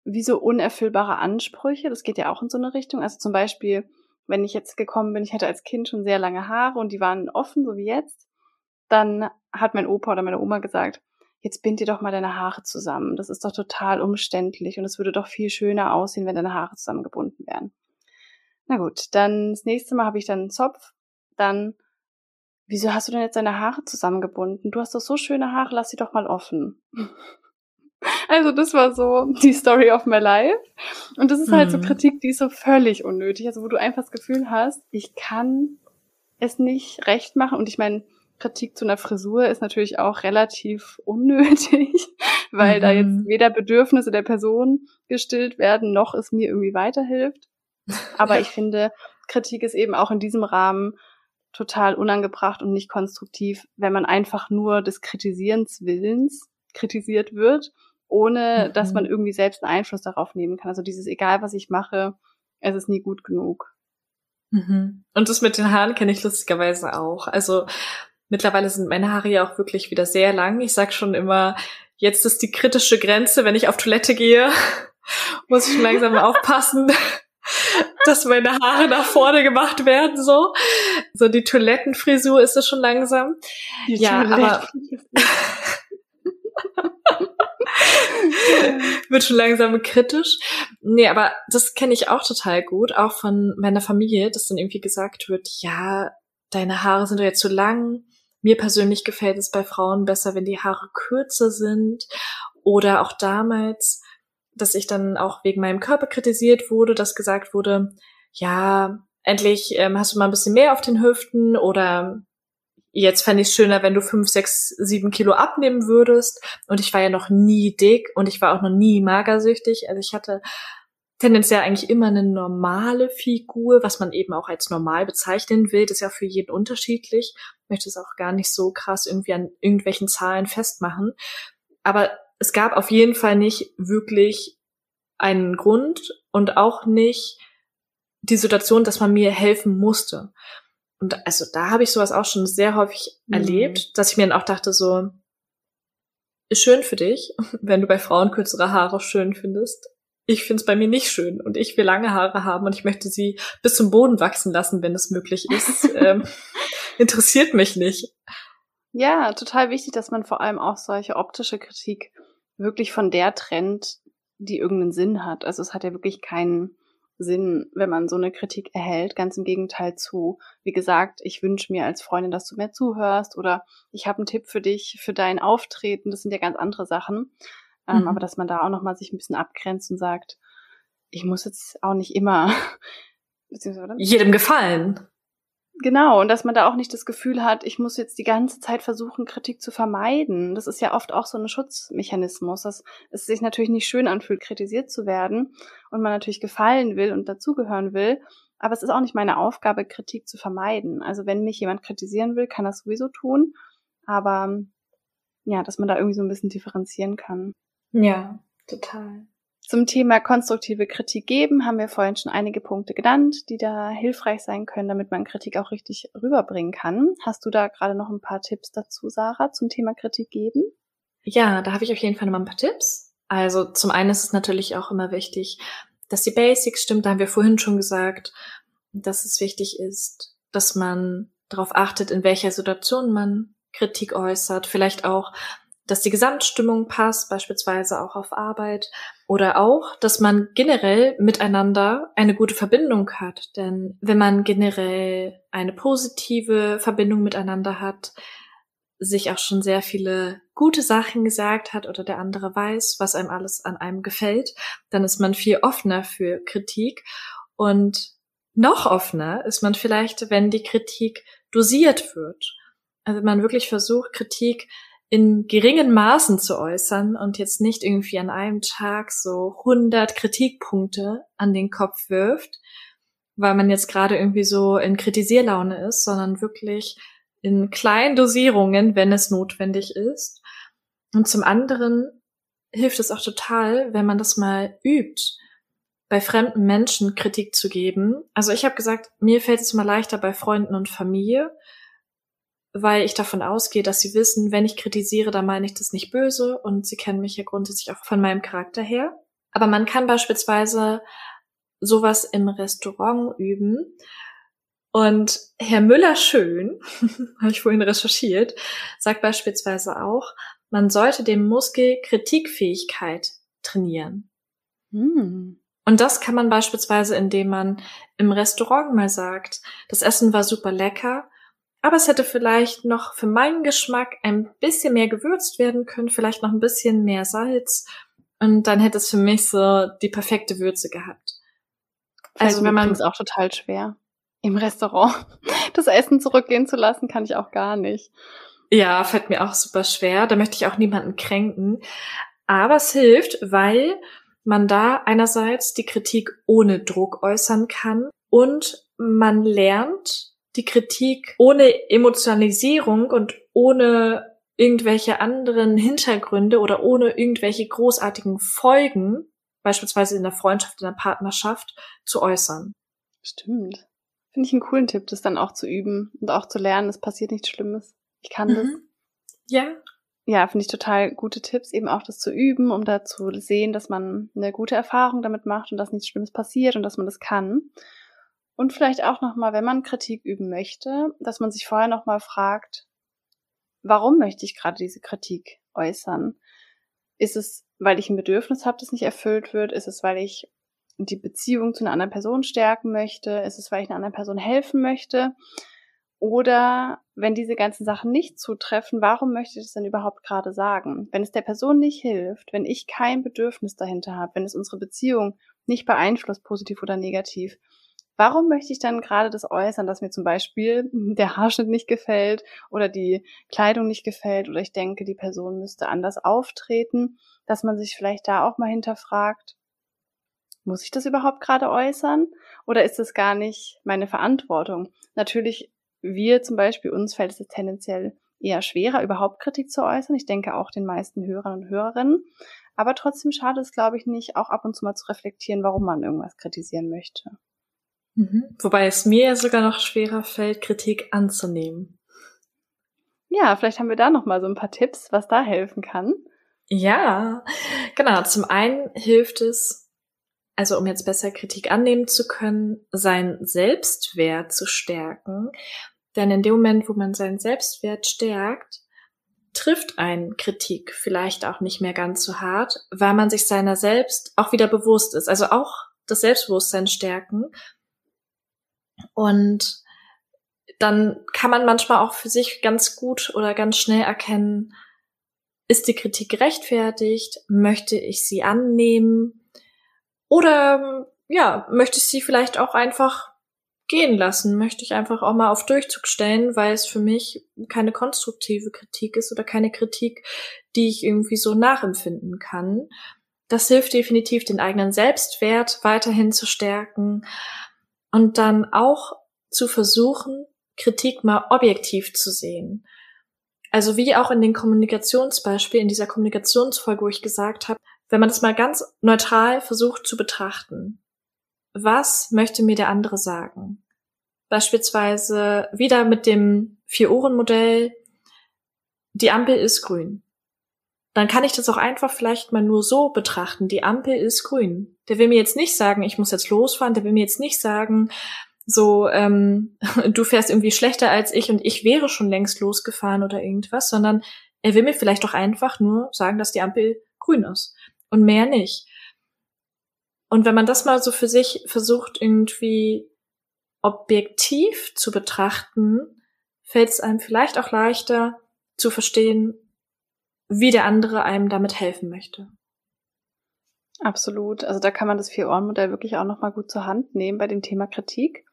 wie so unerfüllbare Ansprüche. Das geht ja auch in so eine Richtung. Also zum Beispiel, wenn ich jetzt gekommen bin, ich hatte als Kind schon sehr lange Haare und die waren offen, so wie jetzt, dann hat mein Opa oder meine Oma gesagt, jetzt bind dir doch mal deine Haare zusammen. Das ist doch total umständlich und es würde doch viel schöner aussehen, wenn deine Haare zusammengebunden wären. Na gut, dann das nächste Mal habe ich dann einen Zopf, dann wieso hast du denn jetzt deine Haare zusammengebunden? Du hast doch so schöne Haare, lass sie doch mal offen. Also das war so die Story of my life. Und das ist halt mhm. so Kritik, die ist so völlig unnötig. Also wo du einfach das Gefühl hast, ich kann es nicht recht machen. Und ich meine, Kritik zu einer Frisur ist natürlich auch relativ unnötig, weil mhm. da jetzt mhm. weder Bedürfnisse der Person gestillt werden, noch es mir irgendwie weiterhilft. Aber ich finde, Kritik ist eben auch in diesem Rahmen total unangebracht und nicht konstruktiv, wenn man einfach nur des Kritisierens Willens kritisiert wird, ohne mhm. dass man irgendwie selbst einen Einfluss darauf nehmen kann. Also dieses egal, was ich mache, es ist nie gut genug. Mhm. Und das mit den Haaren kenne ich lustigerweise auch. Also mittlerweile sind meine Haare ja auch wirklich wieder sehr lang. Ich sag schon immer, jetzt ist die kritische Grenze, wenn ich auf Toilette gehe, muss ich langsam aufpassen, dass meine Haare nach vorne gemacht werden, so. So die Toilettenfrisur ist es schon langsam. Die ja, aber wird schon langsam kritisch. Nee, aber das kenne ich auch total gut, auch von meiner Familie, dass dann irgendwie gesagt wird, ja, deine Haare sind doch jetzt zu lang. Mir persönlich gefällt es bei Frauen besser, wenn die Haare kürzer sind. Oder auch damals, dass ich dann auch wegen meinem Körper kritisiert wurde, dass gesagt wurde, ja, endlich ähm, hast du mal ein bisschen mehr auf den Hüften oder jetzt fände ich es schöner, wenn du fünf, sechs, sieben Kilo abnehmen würdest. Und ich war ja noch nie dick und ich war auch noch nie magersüchtig. Also ich hatte tendenziell eigentlich immer eine normale Figur, was man eben auch als normal bezeichnen will. Das ist ja für jeden unterschiedlich. Ich möchte es auch gar nicht so krass irgendwie an irgendwelchen Zahlen festmachen. Aber es gab auf jeden Fall nicht wirklich einen Grund und auch nicht die Situation, dass man mir helfen musste. Und also da habe ich sowas auch schon sehr häufig mhm. erlebt, dass ich mir dann auch dachte, so, ist schön für dich, wenn du bei Frauen kürzere Haare schön findest. Ich finde es bei mir nicht schön und ich will lange Haare haben und ich möchte sie bis zum Boden wachsen lassen, wenn es möglich ist. ähm, interessiert mich nicht. Ja, total wichtig, dass man vor allem auch solche optische Kritik wirklich von der trennt, die irgendeinen Sinn hat. Also es hat ja wirklich keinen Sinn, wenn man so eine Kritik erhält. Ganz im Gegenteil zu, wie gesagt, ich wünsche mir als Freundin, dass du mehr zuhörst oder ich habe einen Tipp für dich, für dein Auftreten. Das sind ja ganz andere Sachen. Ähm, mhm. Aber dass man da auch nochmal sich ein bisschen abgrenzt und sagt, ich muss jetzt auch nicht immer jedem gefallen. Genau, und dass man da auch nicht das Gefühl hat, ich muss jetzt die ganze Zeit versuchen, Kritik zu vermeiden. Das ist ja oft auch so ein Schutzmechanismus, dass es sich natürlich nicht schön anfühlt, kritisiert zu werden und man natürlich gefallen will und dazugehören will. Aber es ist auch nicht meine Aufgabe, Kritik zu vermeiden. Also wenn mich jemand kritisieren will, kann das sowieso tun. Aber ja, dass man da irgendwie so ein bisschen differenzieren kann. Ja, total. Zum Thema konstruktive Kritik geben haben wir vorhin schon einige Punkte genannt, die da hilfreich sein können, damit man Kritik auch richtig rüberbringen kann. Hast du da gerade noch ein paar Tipps dazu, Sarah, zum Thema Kritik geben? Ja, da habe ich auf jeden Fall noch ein paar Tipps. Also zum einen ist es natürlich auch immer wichtig, dass die Basics stimmt. Da haben wir vorhin schon gesagt, dass es wichtig ist, dass man darauf achtet, in welcher Situation man Kritik äußert. Vielleicht auch, dass die Gesamtstimmung passt, beispielsweise auch auf Arbeit. Oder auch, dass man generell miteinander eine gute Verbindung hat. Denn wenn man generell eine positive Verbindung miteinander hat, sich auch schon sehr viele gute Sachen gesagt hat oder der andere weiß, was einem alles an einem gefällt, dann ist man viel offener für Kritik und noch offener ist man vielleicht, wenn die Kritik dosiert wird. Also wenn man wirklich versucht, Kritik in geringen Maßen zu äußern und jetzt nicht irgendwie an einem Tag so 100 Kritikpunkte an den Kopf wirft, weil man jetzt gerade irgendwie so in Kritisierlaune ist, sondern wirklich in kleinen Dosierungen, wenn es notwendig ist. Und zum anderen hilft es auch total, wenn man das mal übt, bei fremden Menschen Kritik zu geben. Also ich habe gesagt, mir fällt es immer leichter bei Freunden und Familie, weil ich davon ausgehe, dass sie wissen, wenn ich kritisiere, dann meine ich das nicht böse und sie kennen mich ja grundsätzlich auch von meinem Charakter her. Aber man kann beispielsweise sowas im Restaurant üben. Und Herr Müller Schön, habe ich vorhin recherchiert, sagt beispielsweise auch, man sollte den Muskel Kritikfähigkeit trainieren. Hm. Und das kann man beispielsweise, indem man im Restaurant mal sagt, das Essen war super lecker aber es hätte vielleicht noch für meinen Geschmack ein bisschen mehr gewürzt werden können, vielleicht noch ein bisschen mehr Salz. Und dann hätte es für mich so die perfekte Würze gehabt. Also wenn man ist auch total schwer. im Restaurant das Essen zurückgehen zu lassen, kann ich auch gar nicht. Ja, fällt mir auch super schwer. Da möchte ich auch niemanden kränken. Aber es hilft, weil man da einerseits die Kritik ohne Druck äußern kann und man lernt die Kritik ohne Emotionalisierung und ohne irgendwelche anderen Hintergründe oder ohne irgendwelche großartigen Folgen, beispielsweise in der Freundschaft, in der Partnerschaft, zu äußern. Stimmt. Finde ich einen coolen Tipp, das dann auch zu üben und auch zu lernen, es passiert nichts Schlimmes. Ich kann mhm. das. Ja. Ja, finde ich total gute Tipps, eben auch das zu üben, um da zu sehen, dass man eine gute Erfahrung damit macht und dass nichts Schlimmes passiert und dass man das kann. Und vielleicht auch nochmal, wenn man Kritik üben möchte, dass man sich vorher nochmal fragt, warum möchte ich gerade diese Kritik äußern? Ist es, weil ich ein Bedürfnis habe, das nicht erfüllt wird? Ist es, weil ich die Beziehung zu einer anderen Person stärken möchte? Ist es, weil ich einer anderen Person helfen möchte? Oder wenn diese ganzen Sachen nicht zutreffen, warum möchte ich das denn überhaupt gerade sagen? Wenn es der Person nicht hilft, wenn ich kein Bedürfnis dahinter habe, wenn es unsere Beziehung nicht beeinflusst, positiv oder negativ, warum möchte ich dann gerade das äußern, dass mir zum Beispiel der Haarschnitt nicht gefällt oder die Kleidung nicht gefällt oder ich denke, die Person müsste anders auftreten, dass man sich vielleicht da auch mal hinterfragt, muss ich das überhaupt gerade äußern oder ist es gar nicht meine Verantwortung? Natürlich, wir zum Beispiel, uns fällt es tendenziell eher schwerer, überhaupt Kritik zu äußern. Ich denke auch den meisten Hörern und Hörerinnen. Aber trotzdem schadet es, glaube ich, nicht, auch ab und zu mal zu reflektieren, warum man irgendwas kritisieren möchte. Mhm. Wobei es mir sogar noch schwerer fällt, Kritik anzunehmen. Ja, vielleicht haben wir da noch mal so ein paar Tipps, was da helfen kann. Ja, genau. Zum einen hilft es, also um jetzt besser Kritik annehmen zu können, seinen Selbstwert zu stärken. Denn in dem Moment, wo man seinen Selbstwert stärkt, trifft ein Kritik vielleicht auch nicht mehr ganz so hart, weil man sich seiner selbst auch wieder bewusst ist. Also auch das Selbstbewusstsein stärken und dann kann man manchmal auch für sich ganz gut oder ganz schnell erkennen, ist die Kritik gerechtfertigt? Möchte ich sie annehmen? Oder ja, möchte ich sie vielleicht auch einfach gehen lassen? Möchte ich einfach auch mal auf Durchzug stellen, weil es für mich keine konstruktive Kritik ist oder keine Kritik, die ich irgendwie so nachempfinden kann. Das hilft definitiv, den eigenen Selbstwert weiterhin zu stärken und dann auch zu versuchen, Kritik mal objektiv zu sehen. Also wie auch in den Kommunikationsbeispielen, in dieser Kommunikationsfolge, wo ich gesagt habe, wenn man das mal ganz neutral versucht zu betrachten. Was möchte mir der andere sagen? Beispielsweise wieder mit dem Vier-Ohren-Modell, die Ampel ist grün dann kann ich das auch einfach vielleicht mal nur so betrachten. Die Ampel ist grün. Der will mir jetzt nicht sagen, ich muss jetzt losfahren. Der will mir jetzt nicht sagen, so, ähm, du fährst irgendwie schlechter als ich und ich wäre schon längst losgefahren oder irgendwas, sondern er will mir vielleicht doch einfach nur sagen, dass die Ampel grün ist und mehr nicht. Und wenn man das mal so für sich versucht, irgendwie objektiv zu betrachten, fällt es einem vielleicht auch leichter zu verstehen, wie der andere einem damit helfen möchte. Absolut. Also da kann man das Vier-Ohren-Modell wirklich auch nochmal gut zur Hand nehmen bei dem Thema Kritik.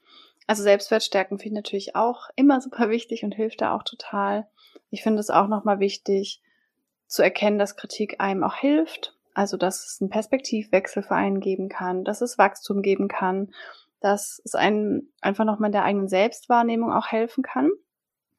Also Selbstwertstärken finde ich natürlich auch immer super wichtig und hilft da auch total. Ich finde es auch nochmal wichtig zu erkennen, dass Kritik einem auch hilft. Also dass es einen Perspektivwechsel für einen geben kann, dass es Wachstum geben kann, dass es einen einfach nochmal in der eigenen Selbstwahrnehmung auch helfen kann.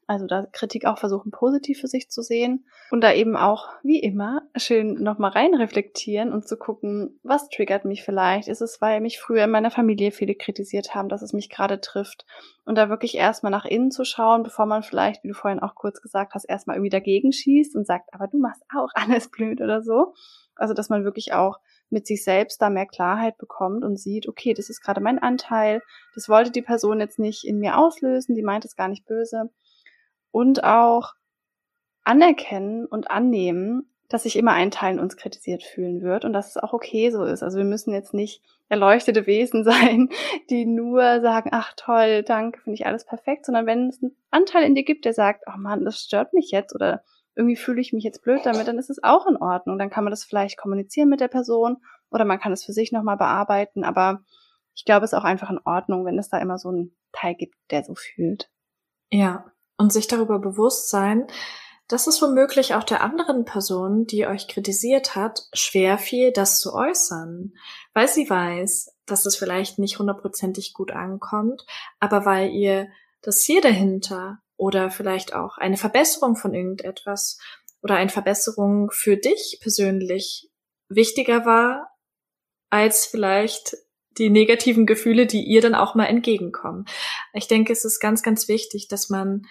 Also da Kritik auch versuchen, positiv für sich zu sehen und da eben auch, wie immer, schön nochmal rein reflektieren und zu gucken, was triggert mich vielleicht? Ist es, weil mich früher in meiner Familie viele kritisiert haben, dass es mich gerade trifft? Und da wirklich erstmal nach innen zu schauen, bevor man vielleicht, wie du vorhin auch kurz gesagt hast, erstmal irgendwie dagegen schießt und sagt, aber du machst auch alles blöd oder so. Also, dass man wirklich auch mit sich selbst da mehr Klarheit bekommt und sieht, okay, das ist gerade mein Anteil, das wollte die Person jetzt nicht in mir auslösen, die meint es gar nicht böse und auch anerkennen und annehmen, dass sich immer ein Teil in uns kritisiert fühlen wird und dass es auch okay so ist. Also wir müssen jetzt nicht erleuchtete Wesen sein, die nur sagen, ach toll, danke, finde ich alles perfekt, sondern wenn es einen Anteil in dir gibt, der sagt, oh Mann, das stört mich jetzt oder irgendwie fühle ich mich jetzt blöd damit, dann ist es auch in Ordnung. Dann kann man das vielleicht kommunizieren mit der Person oder man kann es für sich nochmal bearbeiten. Aber ich glaube, es ist auch einfach in Ordnung, wenn es da immer so einen Teil gibt, der so fühlt. Ja, und sich darüber bewusst sein, dass es womöglich auch der anderen Person, die euch kritisiert hat, schwer fiel, das zu äußern, weil sie weiß, dass es vielleicht nicht hundertprozentig gut ankommt, aber weil ihr das Ziel dahinter oder vielleicht auch eine Verbesserung von irgendetwas oder eine Verbesserung für dich persönlich wichtiger war, als vielleicht die negativen Gefühle, die ihr dann auch mal entgegenkommen. Ich denke, es ist ganz, ganz wichtig, dass man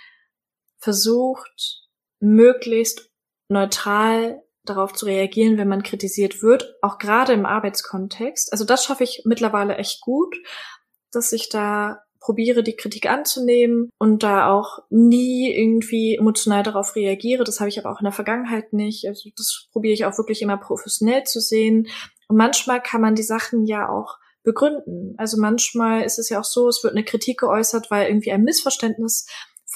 versucht, möglichst neutral darauf zu reagieren, wenn man kritisiert wird, auch gerade im Arbeitskontext. Also das schaffe ich mittlerweile echt gut, dass ich da probiere, die Kritik anzunehmen und da auch nie irgendwie emotional darauf reagiere. Das habe ich aber auch in der Vergangenheit nicht. Also das probiere ich auch wirklich immer professionell zu sehen. Und manchmal kann man die Sachen ja auch begründen. Also manchmal ist es ja auch so, es wird eine Kritik geäußert, weil irgendwie ein Missverständnis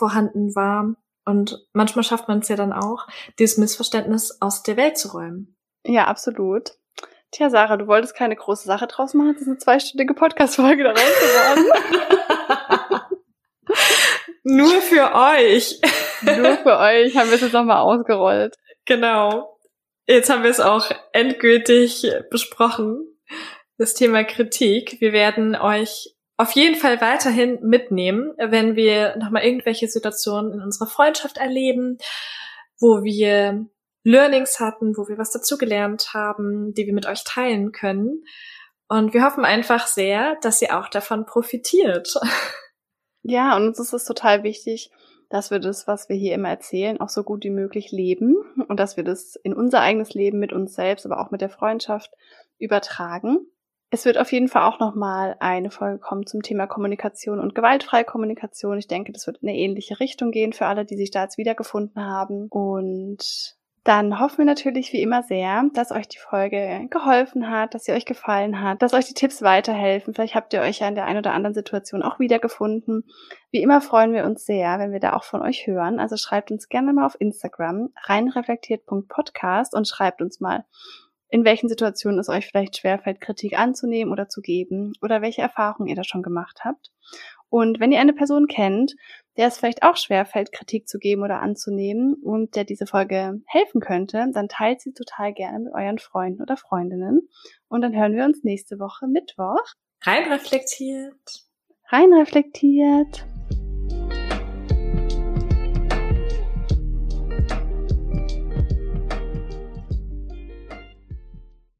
vorhanden war. Und manchmal schafft man es ja dann auch, dieses Missverständnis aus der Welt zu räumen. Ja, absolut. Tja, Sarah, du wolltest keine große Sache draus machen. Das ist eine zweistündige Podcast-Folge daraus geworden. Nur für euch. Nur für euch haben wir es jetzt nochmal ausgerollt. Genau. Jetzt haben wir es auch endgültig besprochen. Das Thema Kritik. Wir werden euch auf jeden Fall weiterhin mitnehmen, wenn wir nochmal irgendwelche Situationen in unserer Freundschaft erleben, wo wir Learnings hatten, wo wir was dazugelernt haben, die wir mit euch teilen können. Und wir hoffen einfach sehr, dass ihr auch davon profitiert. Ja, und uns ist es total wichtig, dass wir das, was wir hier immer erzählen, auch so gut wie möglich leben und dass wir das in unser eigenes Leben mit uns selbst, aber auch mit der Freundschaft übertragen. Es wird auf jeden Fall auch nochmal eine Folge kommen zum Thema Kommunikation und gewaltfreie Kommunikation. Ich denke, das wird in eine ähnliche Richtung gehen für alle, die sich da jetzt wiedergefunden haben. Und dann hoffen wir natürlich wie immer sehr, dass euch die Folge geholfen hat, dass sie euch gefallen hat, dass euch die Tipps weiterhelfen. Vielleicht habt ihr euch ja in der einen oder anderen Situation auch wiedergefunden. Wie immer freuen wir uns sehr, wenn wir da auch von euch hören. Also schreibt uns gerne mal auf Instagram reinreflektiert.podcast und schreibt uns mal, in welchen Situationen es euch vielleicht schwerfällt, Kritik anzunehmen oder zu geben oder welche Erfahrungen ihr da schon gemacht habt. Und wenn ihr eine Person kennt, der es vielleicht auch schwerfällt, Kritik zu geben oder anzunehmen und der diese Folge helfen könnte, dann teilt sie total gerne mit euren Freunden oder Freundinnen. Und dann hören wir uns nächste Woche Mittwoch. Rein reflektiert. Rein reflektiert.